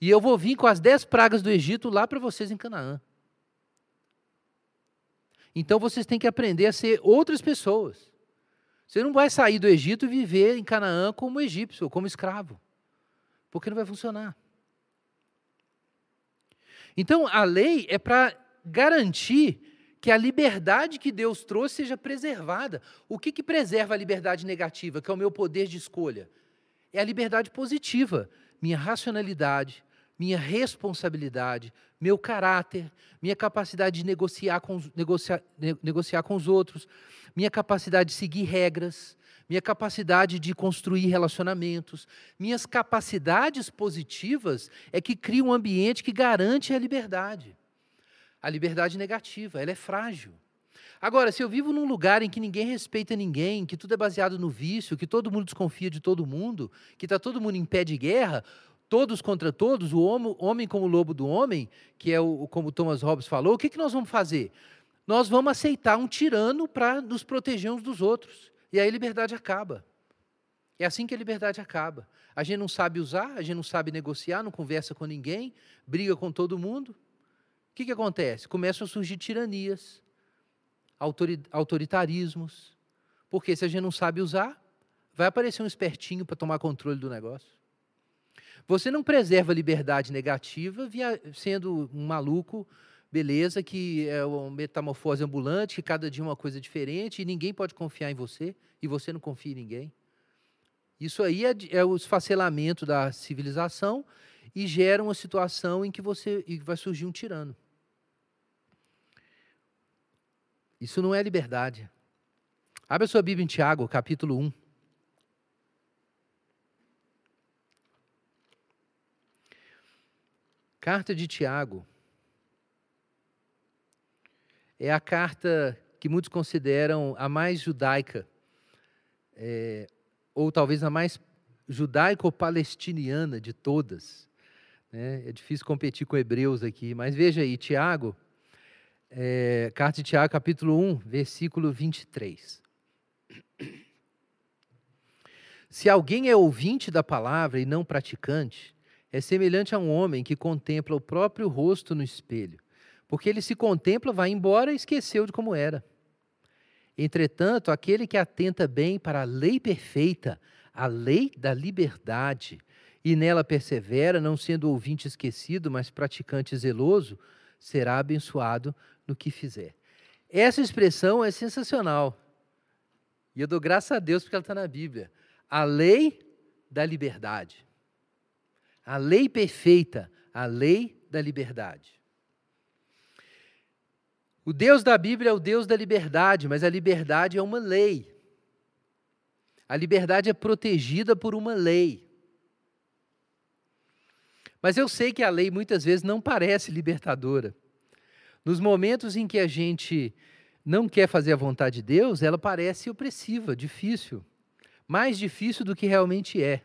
E eu vou vir com as dez pragas do Egito lá para vocês em Canaã. Então vocês têm que aprender a ser outras pessoas. Você não vai sair do Egito e viver em Canaã como egípcio, como escravo. Porque não vai funcionar. Então a lei é para garantir que a liberdade que Deus trouxe seja preservada. O que, que preserva a liberdade negativa, que é o meu poder de escolha? É a liberdade positiva, minha racionalidade, minha responsabilidade, meu caráter, minha capacidade de negociar com, negociar, negociar com os outros, minha capacidade de seguir regras, minha capacidade de construir relacionamentos, minhas capacidades positivas é que criam um ambiente que garante a liberdade a liberdade negativa, ela é frágil. Agora, se eu vivo num lugar em que ninguém respeita ninguém, que tudo é baseado no vício, que todo mundo desconfia de todo mundo, que está todo mundo em pé de guerra, todos contra todos, o homem, como lobo do homem, que é o, como Thomas Hobbes falou, o que, que nós vamos fazer? Nós vamos aceitar um tirano para nos proteger uns dos outros. E aí a liberdade acaba. É assim que a liberdade acaba. A gente não sabe usar, a gente não sabe negociar, não conversa com ninguém, briga com todo mundo. O que, que acontece? Começam a surgir tiranias, autoritarismos. Porque se a gente não sabe usar, vai aparecer um espertinho para tomar controle do negócio. Você não preserva a liberdade negativa via, sendo um maluco, beleza, que é uma metamorfose ambulante, que cada dia é uma coisa diferente, e ninguém pode confiar em você, e você não confia em ninguém. Isso aí é, é o esfacelamento da civilização e gera uma situação em que você e vai surgir um tirano. Isso não é liberdade. Abra a sua Bíblia em Tiago, capítulo 1. Carta de Tiago. É a carta que muitos consideram a mais judaica é, ou talvez a mais judaico-palestiniana de todas. Né? É difícil competir com hebreus aqui, mas veja aí, Tiago, é, carta de Tiago, capítulo 1, versículo 23. Se alguém é ouvinte da palavra e não praticante, é semelhante a um homem que contempla o próprio rosto no espelho, porque ele se contempla, vai embora e esqueceu de como era. Entretanto, aquele que atenta bem para a lei perfeita, a lei da liberdade, e nela persevera, não sendo ouvinte esquecido, mas praticante zeloso, será abençoado no que fizer. Essa expressão é sensacional. E eu dou graças a Deus porque ela está na Bíblia. A lei da liberdade. A lei perfeita, a lei da liberdade. O Deus da Bíblia é o Deus da liberdade, mas a liberdade é uma lei. A liberdade é protegida por uma lei. Mas eu sei que a lei muitas vezes não parece libertadora. Nos momentos em que a gente não quer fazer a vontade de Deus, ela parece opressiva, difícil. Mais difícil do que realmente é.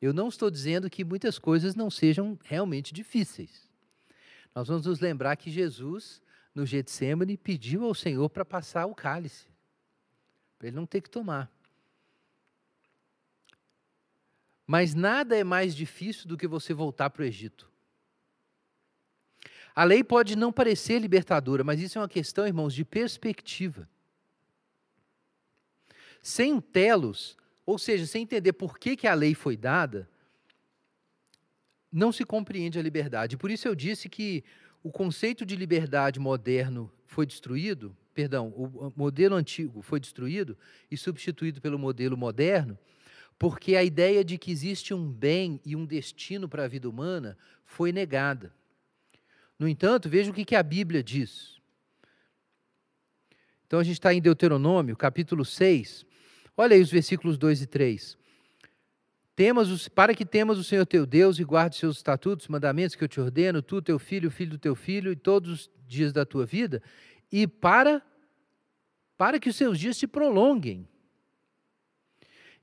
Eu não estou dizendo que muitas coisas não sejam realmente difíceis. Nós vamos nos lembrar que Jesus no Getsemane, pediu ao Senhor para passar o cálice, para ele não ter que tomar. Mas nada é mais difícil do que você voltar para o Egito. A lei pode não parecer libertadora, mas isso é uma questão, irmãos, de perspectiva. Sem telos, ou seja, sem entender por que, que a lei foi dada, não se compreende a liberdade. Por isso eu disse que o conceito de liberdade moderno foi destruído, perdão, o modelo antigo foi destruído e substituído pelo modelo moderno, porque a ideia de que existe um bem e um destino para a vida humana foi negada. No entanto, veja o que a Bíblia diz. Então a gente está em Deuteronômio, capítulo 6. Olha aí os versículos 2 e 3. Temas, para que temas o Senhor teu Deus e guarde seus estatutos, mandamentos que eu te ordeno, tu, teu filho, o filho do teu filho, e todos os dias da tua vida, e para, para que os seus dias se prolonguem.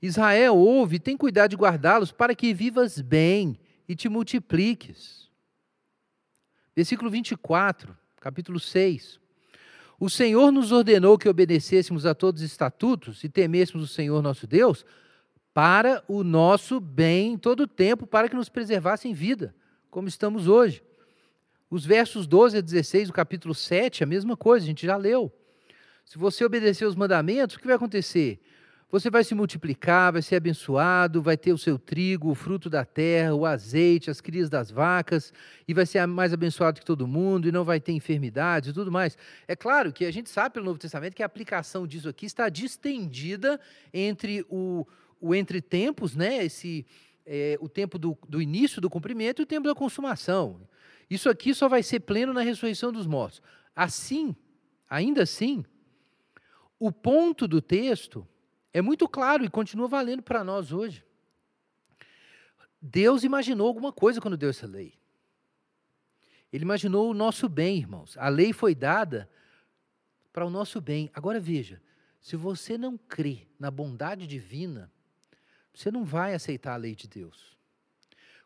Israel, ouve, tem cuidado de guardá-los, para que vivas bem e te multipliques. Versículo 24, capítulo 6. O Senhor nos ordenou que obedecêssemos a todos os estatutos e temêssemos o Senhor nosso Deus, para o nosso bem em todo o tempo, para que nos preservasse em vida, como estamos hoje. Os versos 12 a 16 do capítulo 7, a mesma coisa, a gente já leu. Se você obedecer os mandamentos, o que vai acontecer? Você vai se multiplicar, vai ser abençoado, vai ter o seu trigo, o fruto da terra, o azeite, as crias das vacas, e vai ser mais abençoado que todo mundo, e não vai ter enfermidades e tudo mais. É claro que a gente sabe pelo Novo Testamento que a aplicação disso aqui está distendida entre o, o entre tempos, né? Esse, é, o tempo do, do início do cumprimento e o tempo da consumação. Isso aqui só vai ser pleno na ressurreição dos mortos. Assim, ainda assim, o ponto do texto é muito claro e continua valendo para nós hoje. Deus imaginou alguma coisa quando deu essa lei. Ele imaginou o nosso bem, irmãos. A lei foi dada para o nosso bem. Agora veja, se você não crê na bondade divina, você não vai aceitar a lei de Deus.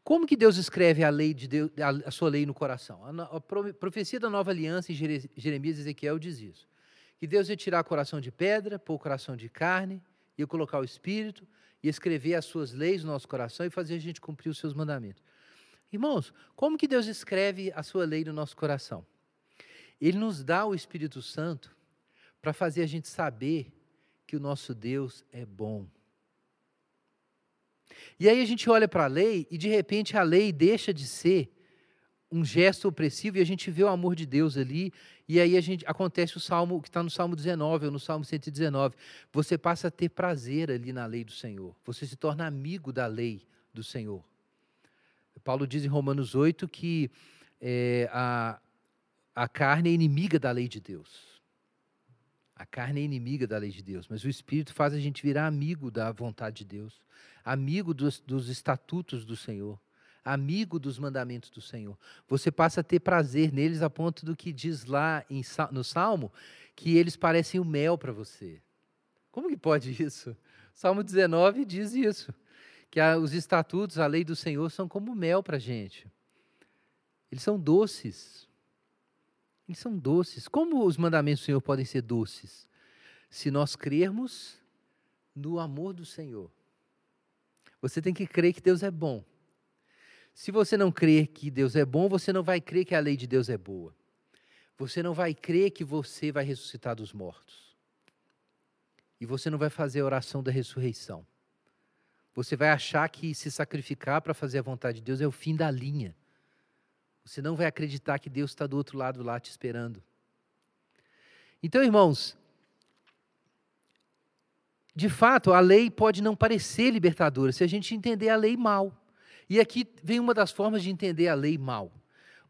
Como que Deus escreve a lei de Deus, a sua lei no coração? A, profecia da nova aliança em Jeremias e Ezequiel diz isso. Que Deus ia tirar o coração de pedra, pôr o coração de carne ia colocar o Espírito, ia escrever as suas leis no nosso coração e fazer a gente cumprir os seus mandamentos. Irmãos, como que Deus escreve a sua lei no nosso coração? Ele nos dá o Espírito Santo para fazer a gente saber que o nosso Deus é bom. E aí a gente olha para a lei e de repente a lei deixa de ser um gesto opressivo e a gente vê o amor de Deus ali. E aí a gente acontece o salmo que está no Salmo 19 ou no Salmo 119. Você passa a ter prazer ali na lei do Senhor. Você se torna amigo da lei do Senhor. Paulo diz em Romanos 8 que é, a, a carne é inimiga da lei de Deus. A carne é inimiga da lei de Deus, mas o Espírito faz a gente virar amigo da vontade de Deus, amigo dos, dos estatutos do Senhor, amigo dos mandamentos do Senhor. Você passa a ter prazer neles a ponto do que diz lá em, no Salmo, que eles parecem o mel para você. Como que pode isso? Salmo 19 diz isso, que a, os estatutos, a lei do Senhor são como mel para a gente. Eles são doces. Eles são doces. Como os mandamentos do Senhor podem ser doces? Se nós crermos no amor do Senhor. Você tem que crer que Deus é bom. Se você não crer que Deus é bom, você não vai crer que a lei de Deus é boa. Você não vai crer que você vai ressuscitar dos mortos. E você não vai fazer a oração da ressurreição. Você vai achar que se sacrificar para fazer a vontade de Deus é o fim da linha. Você não vai acreditar que Deus está do outro lado lá te esperando. Então, irmãos, de fato, a lei pode não parecer libertadora se a gente entender a lei mal. E aqui vem uma das formas de entender a lei mal.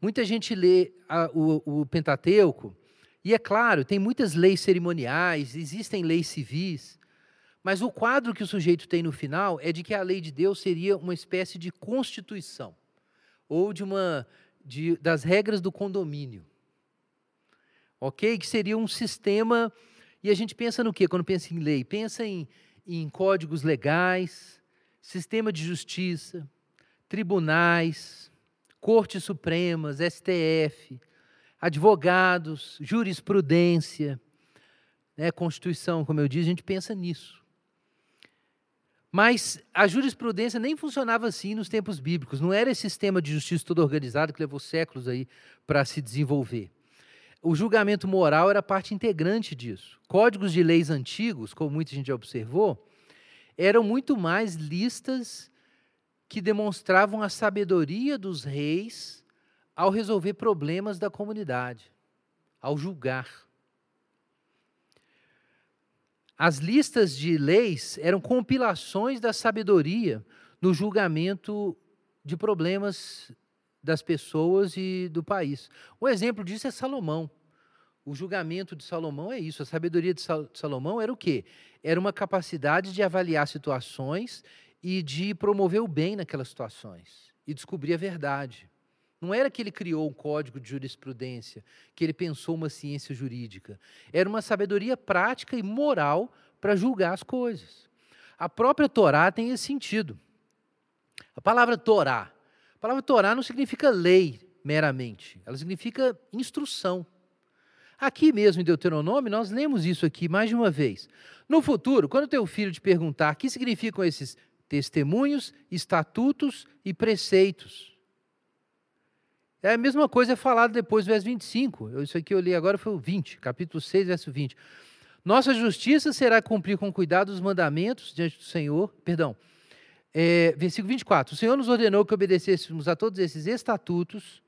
Muita gente lê a, o, o Pentateuco, e é claro, tem muitas leis cerimoniais, existem leis civis, mas o quadro que o sujeito tem no final é de que a lei de Deus seria uma espécie de constituição, ou de uma de, das regras do condomínio. Ok? Que seria um sistema. E a gente pensa no quê quando pensa em lei? Pensa em, em códigos legais, sistema de justiça, tribunais, cortes supremas, STF, advogados, jurisprudência, né, Constituição, como eu disse, a gente pensa nisso. Mas a jurisprudência nem funcionava assim nos tempos bíblicos. Não era esse sistema de justiça todo organizado que levou séculos aí para se desenvolver. O julgamento moral era parte integrante disso. Códigos de leis antigos, como muita gente já observou, eram muito mais listas que demonstravam a sabedoria dos reis ao resolver problemas da comunidade, ao julgar. As listas de leis eram compilações da sabedoria no julgamento de problemas das pessoas e do país. Um exemplo disso é Salomão. O julgamento de Salomão é isso. A sabedoria de Salomão era o quê? Era uma capacidade de avaliar situações e de promover o bem naquelas situações e descobrir a verdade. Não era que ele criou um código de jurisprudência, que ele pensou uma ciência jurídica. Era uma sabedoria prática e moral para julgar as coisas. A própria Torá tem esse sentido. A palavra Torá, a palavra Torá não significa lei meramente, ela significa instrução. Aqui mesmo em Deuteronômio, nós lemos isso aqui mais de uma vez. No futuro, quando teu filho te perguntar o que significam esses testemunhos, estatutos e preceitos, é a mesma coisa falado depois do verso 25. Isso aqui eu li agora foi o 20, capítulo 6, verso 20. Nossa justiça será cumprir com cuidado os mandamentos diante do Senhor. Perdão. É, versículo 24. O Senhor nos ordenou que obedecêssemos a todos esses estatutos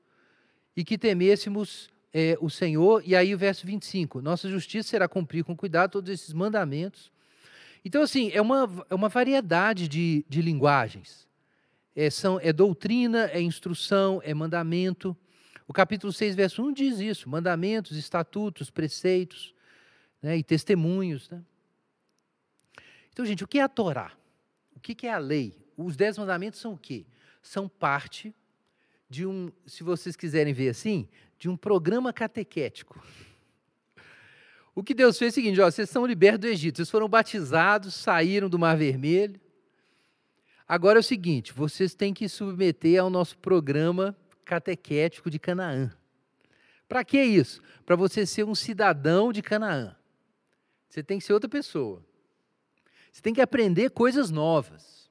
e que temêssemos é, o Senhor. E aí o verso 25. Nossa justiça será cumprir com cuidado todos esses mandamentos. Então, assim, é uma, é uma variedade de, de linguagens. É, são, é doutrina, é instrução, é mandamento. O capítulo 6, verso 1 diz isso: mandamentos, estatutos, preceitos né, e testemunhos. Né? Então, gente, o que é a Torá? O que é a lei? Os dez mandamentos são o quê? São parte de um, se vocês quiserem ver assim, de um programa catequético. O que Deus fez é o seguinte: ó, vocês são libertos do Egito, vocês foram batizados, saíram do Mar Vermelho, Agora é o seguinte: vocês têm que submeter ao nosso programa catequético de Canaã. Para que isso? Para você ser um cidadão de Canaã. Você tem que ser outra pessoa. Você tem que aprender coisas novas.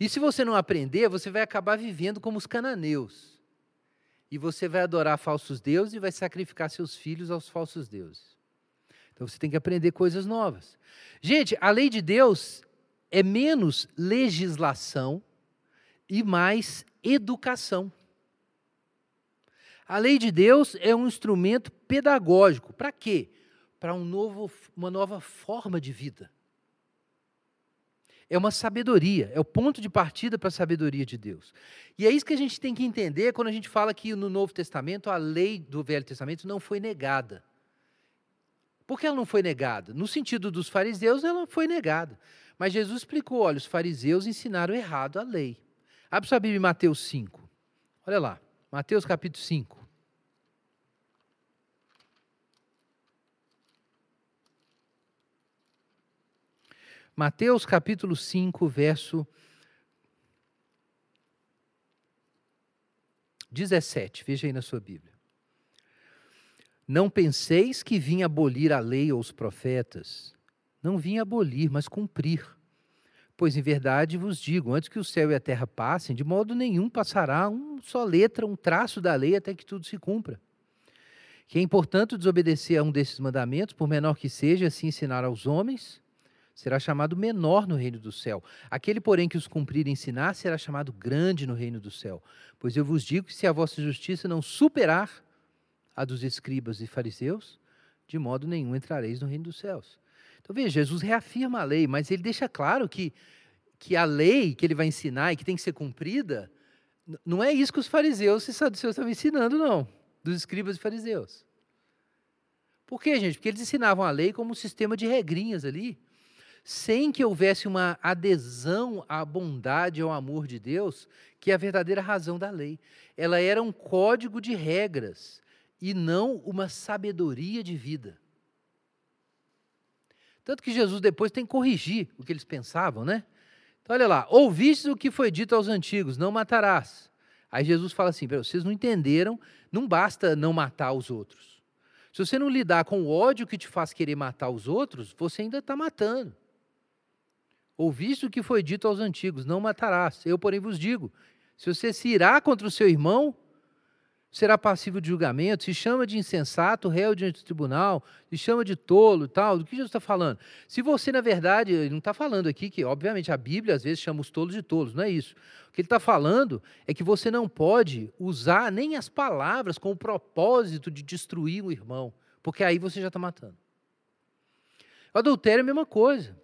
E se você não aprender, você vai acabar vivendo como os cananeus. E você vai adorar falsos deuses e vai sacrificar seus filhos aos falsos deuses. Então você tem que aprender coisas novas. Gente, a lei de Deus é menos legislação e mais educação. A lei de Deus é um instrumento pedagógico. Para quê? Para um novo, uma nova forma de vida. É uma sabedoria, é o ponto de partida para a sabedoria de Deus. E é isso que a gente tem que entender quando a gente fala que no Novo Testamento a lei do Velho Testamento não foi negada. Por que ela não foi negada? No sentido dos fariseus, ela foi negada. Mas Jesus explicou: olha, os fariseus ensinaram errado a lei. Abre sua Bíblia em Mateus 5. Olha lá, Mateus capítulo 5. Mateus capítulo 5, verso 17. Veja aí na sua Bíblia. Não penseis que vim abolir a lei ou os profetas. Não vim abolir, mas cumprir. Pois em verdade vos digo: antes que o céu e a terra passem, de modo nenhum passará um só letra, um traço da lei até que tudo se cumpra. Que é importante desobedecer a um desses mandamentos, por menor que seja, assim ensinar aos homens, será chamado menor no reino do céu. Aquele, porém, que os cumprir e ensinar, será chamado grande no reino do céu. Pois eu vos digo que se a vossa justiça não superar a dos escribas e fariseus, de modo nenhum entrareis no reino dos céus. Então veja, Jesus reafirma a lei, mas ele deixa claro que, que a lei que ele vai ensinar e que tem que ser cumprida, não é isso que os fariseus e saduceus estavam ensinando, não, dos escribas e fariseus. Por quê, gente? Porque eles ensinavam a lei como um sistema de regrinhas ali, sem que houvesse uma adesão à bondade, ao amor de Deus, que é a verdadeira razão da lei. Ela era um código de regras e não uma sabedoria de vida. Tanto que Jesus depois tem que corrigir o que eles pensavam, né? Então, olha lá, ouvistes o que foi dito aos antigos, não matarás. Aí Jesus fala assim: vocês não entenderam, não basta não matar os outros. Se você não lidar com o ódio que te faz querer matar os outros, você ainda está matando. Ouviste o que foi dito aos antigos: não matarás. Eu, porém, vos digo: se você se irá contra o seu irmão, será passivo de julgamento, se chama de insensato, réu diante do tribunal, se chama de tolo tal. Do que Jesus está falando? Se você, na verdade, ele não está falando aqui que, obviamente, a Bíblia às vezes chama os tolos de tolos, não é isso. O que ele está falando é que você não pode usar nem as palavras com o propósito de destruir o irmão, porque aí você já está matando. O adultério é a mesma coisa.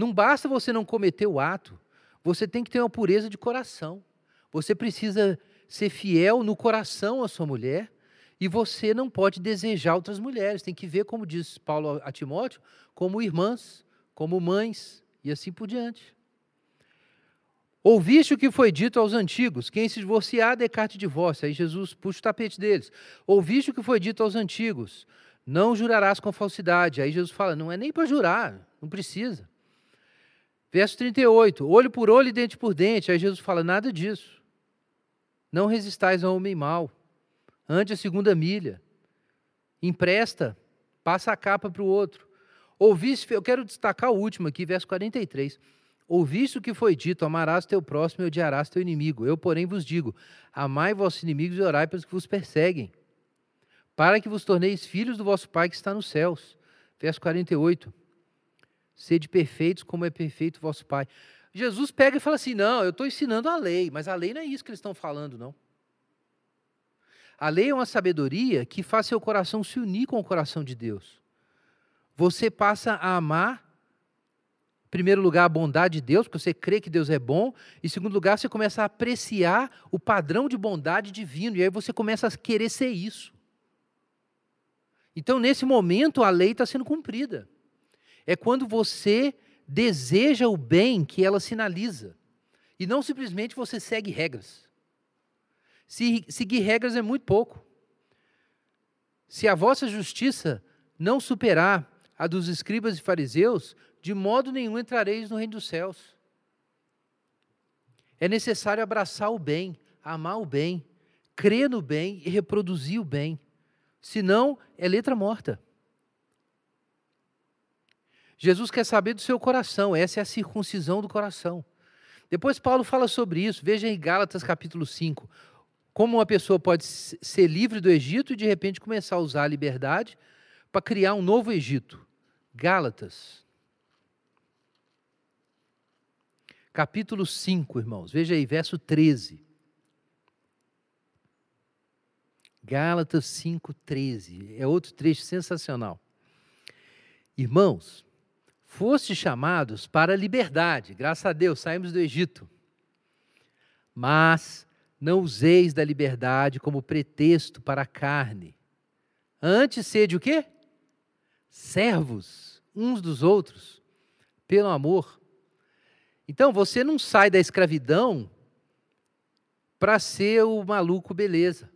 Não basta você não cometer o ato, você tem que ter uma pureza de coração. Você precisa ser fiel no coração à sua mulher e você não pode desejar outras mulheres. Tem que ver, como diz Paulo a Timóteo, como irmãs, como mães e assim por diante. Ouviste o que foi dito aos antigos: quem se divorciar, decarte divórcio. Aí Jesus puxa o tapete deles. Ouviste o que foi dito aos antigos: não jurarás com falsidade. Aí Jesus fala: não é nem para jurar, não precisa. Verso 38, olho por olho e dente por dente. Aí Jesus fala: nada disso. Não resistais ao homem mau. Ante a segunda milha. Empresta, passa a capa para o outro. Ouviste, eu quero destacar o último aqui, verso 43. Ouviste o que foi dito: amarás teu próximo e odiarás teu inimigo. Eu, porém, vos digo: amai vossos inimigos e orai pelos que vos perseguem, para que vos torneis filhos do vosso Pai que está nos céus. Verso 48. Sede perfeitos como é perfeito vosso Pai. Jesus pega e fala assim: não, eu estou ensinando a lei, mas a lei não é isso que eles estão falando, não. A lei é uma sabedoria que faz seu coração se unir com o coração de Deus. Você passa a amar, em primeiro lugar, a bondade de Deus, porque você crê que Deus é bom, e em segundo lugar, você começa a apreciar o padrão de bondade divino, e aí você começa a querer ser isso. Então, nesse momento, a lei está sendo cumprida é quando você deseja o bem que ela sinaliza. E não simplesmente você segue regras. Se, seguir regras é muito pouco. Se a vossa justiça não superar a dos escribas e fariseus, de modo nenhum entrareis no reino dos céus. É necessário abraçar o bem, amar o bem, crer no bem e reproduzir o bem. Senão, é letra morta. Jesus quer saber do seu coração, essa é a circuncisão do coração. Depois Paulo fala sobre isso, veja em Gálatas capítulo 5, como uma pessoa pode ser livre do Egito e de repente começar a usar a liberdade para criar um novo Egito. Gálatas. Capítulo 5, irmãos. Veja aí, verso 13. Gálatas 5, 13. É outro trecho sensacional. Irmãos, foste chamados para a liberdade. Graças a Deus, saímos do Egito. Mas não useis da liberdade como pretexto para a carne. Antes sede o quê? Servos uns dos outros, pelo amor. Então, você não sai da escravidão para ser o maluco beleza.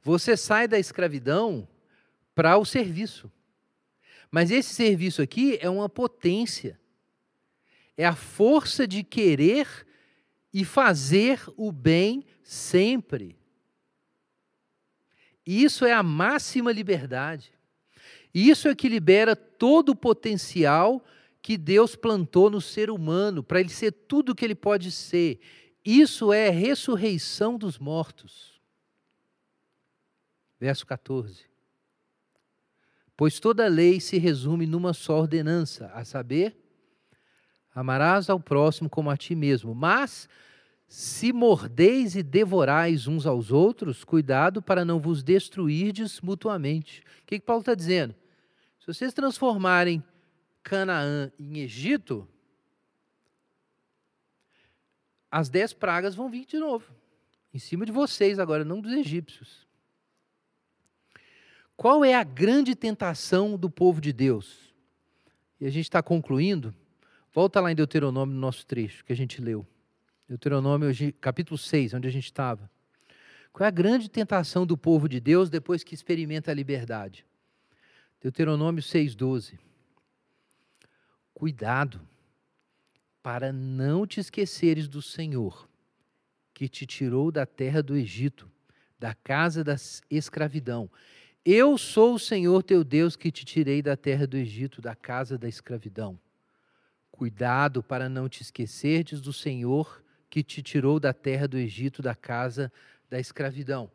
Você sai da escravidão para o serviço. Mas esse serviço aqui é uma potência. É a força de querer e fazer o bem sempre. Isso é a máxima liberdade. Isso é que libera todo o potencial que Deus plantou no ser humano para ele ser tudo o que ele pode ser. Isso é ressurreição dos mortos. Verso 14. Pois toda lei se resume numa só ordenança, a saber, amarás ao próximo como a ti mesmo. Mas, se mordeis e devorais uns aos outros, cuidado para não vos destruirdes mutuamente. O que, que Paulo está dizendo? Se vocês transformarem Canaã em Egito, as dez pragas vão vir de novo, em cima de vocês agora, não dos egípcios. Qual é a grande tentação do povo de Deus? E a gente está concluindo. Volta lá em Deuteronômio, no nosso trecho que a gente leu. Deuteronômio, capítulo 6, onde a gente estava. Qual é a grande tentação do povo de Deus depois que experimenta a liberdade? Deuteronômio 6,12. Cuidado para não te esqueceres do Senhor, que te tirou da terra do Egito, da casa da escravidão eu sou o Senhor teu Deus que te tirei da terra do Egito, da casa da escravidão. Cuidado para não te esquecerdes do Senhor que te tirou da terra do Egito, da casa da escravidão.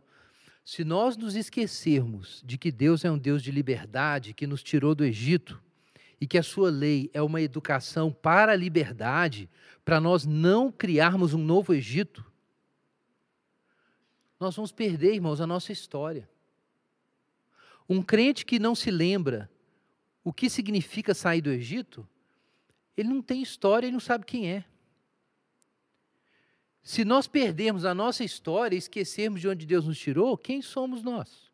Se nós nos esquecermos de que Deus é um Deus de liberdade, que nos tirou do Egito, e que a sua lei é uma educação para a liberdade, para nós não criarmos um novo Egito, nós vamos perder, irmãos, a nossa história. Um crente que não se lembra o que significa sair do Egito, ele não tem história e não sabe quem é. Se nós perdermos a nossa história e esquecermos de onde Deus nos tirou, quem somos nós?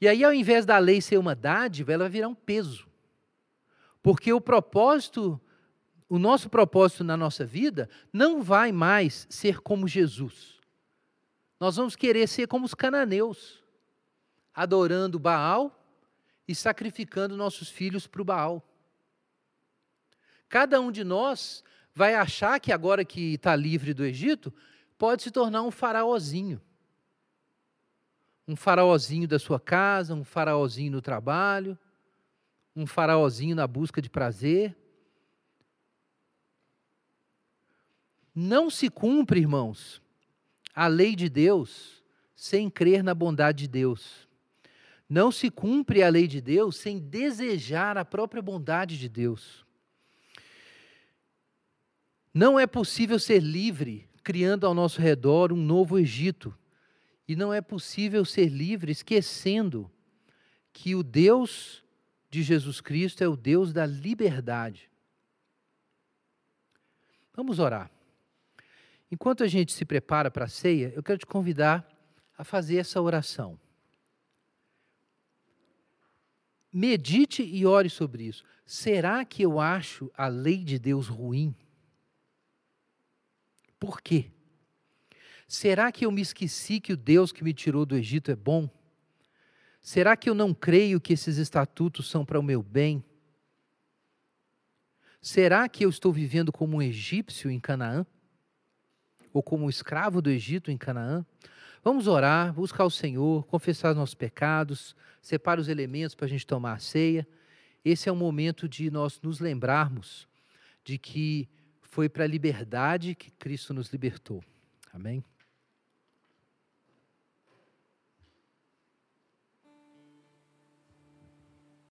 E aí, ao invés da lei ser uma dádiva, ela vai virar um peso. Porque o propósito, o nosso propósito na nossa vida, não vai mais ser como Jesus. Nós vamos querer ser como os cananeus adorando Baal e sacrificando nossos filhos para o Baal. Cada um de nós vai achar que agora que está livre do Egito, pode se tornar um faraózinho. Um faraózinho da sua casa, um faraózinho no trabalho, um faraózinho na busca de prazer. Não se cumpre, irmãos, a lei de Deus sem crer na bondade de Deus. Não se cumpre a lei de Deus sem desejar a própria bondade de Deus. Não é possível ser livre criando ao nosso redor um novo Egito. E não é possível ser livre esquecendo que o Deus de Jesus Cristo é o Deus da liberdade. Vamos orar. Enquanto a gente se prepara para a ceia, eu quero te convidar a fazer essa oração. Medite e ore sobre isso. Será que eu acho a lei de Deus ruim? Por quê? Será que eu me esqueci que o Deus que me tirou do Egito é bom? Será que eu não creio que esses estatutos são para o meu bem? Será que eu estou vivendo como um egípcio em Canaã? Ou como um escravo do Egito em Canaã? Vamos orar, buscar o Senhor, confessar os nossos pecados, separa os elementos para a gente tomar a ceia. Esse é o momento de nós nos lembrarmos de que foi para a liberdade que Cristo nos libertou. Amém?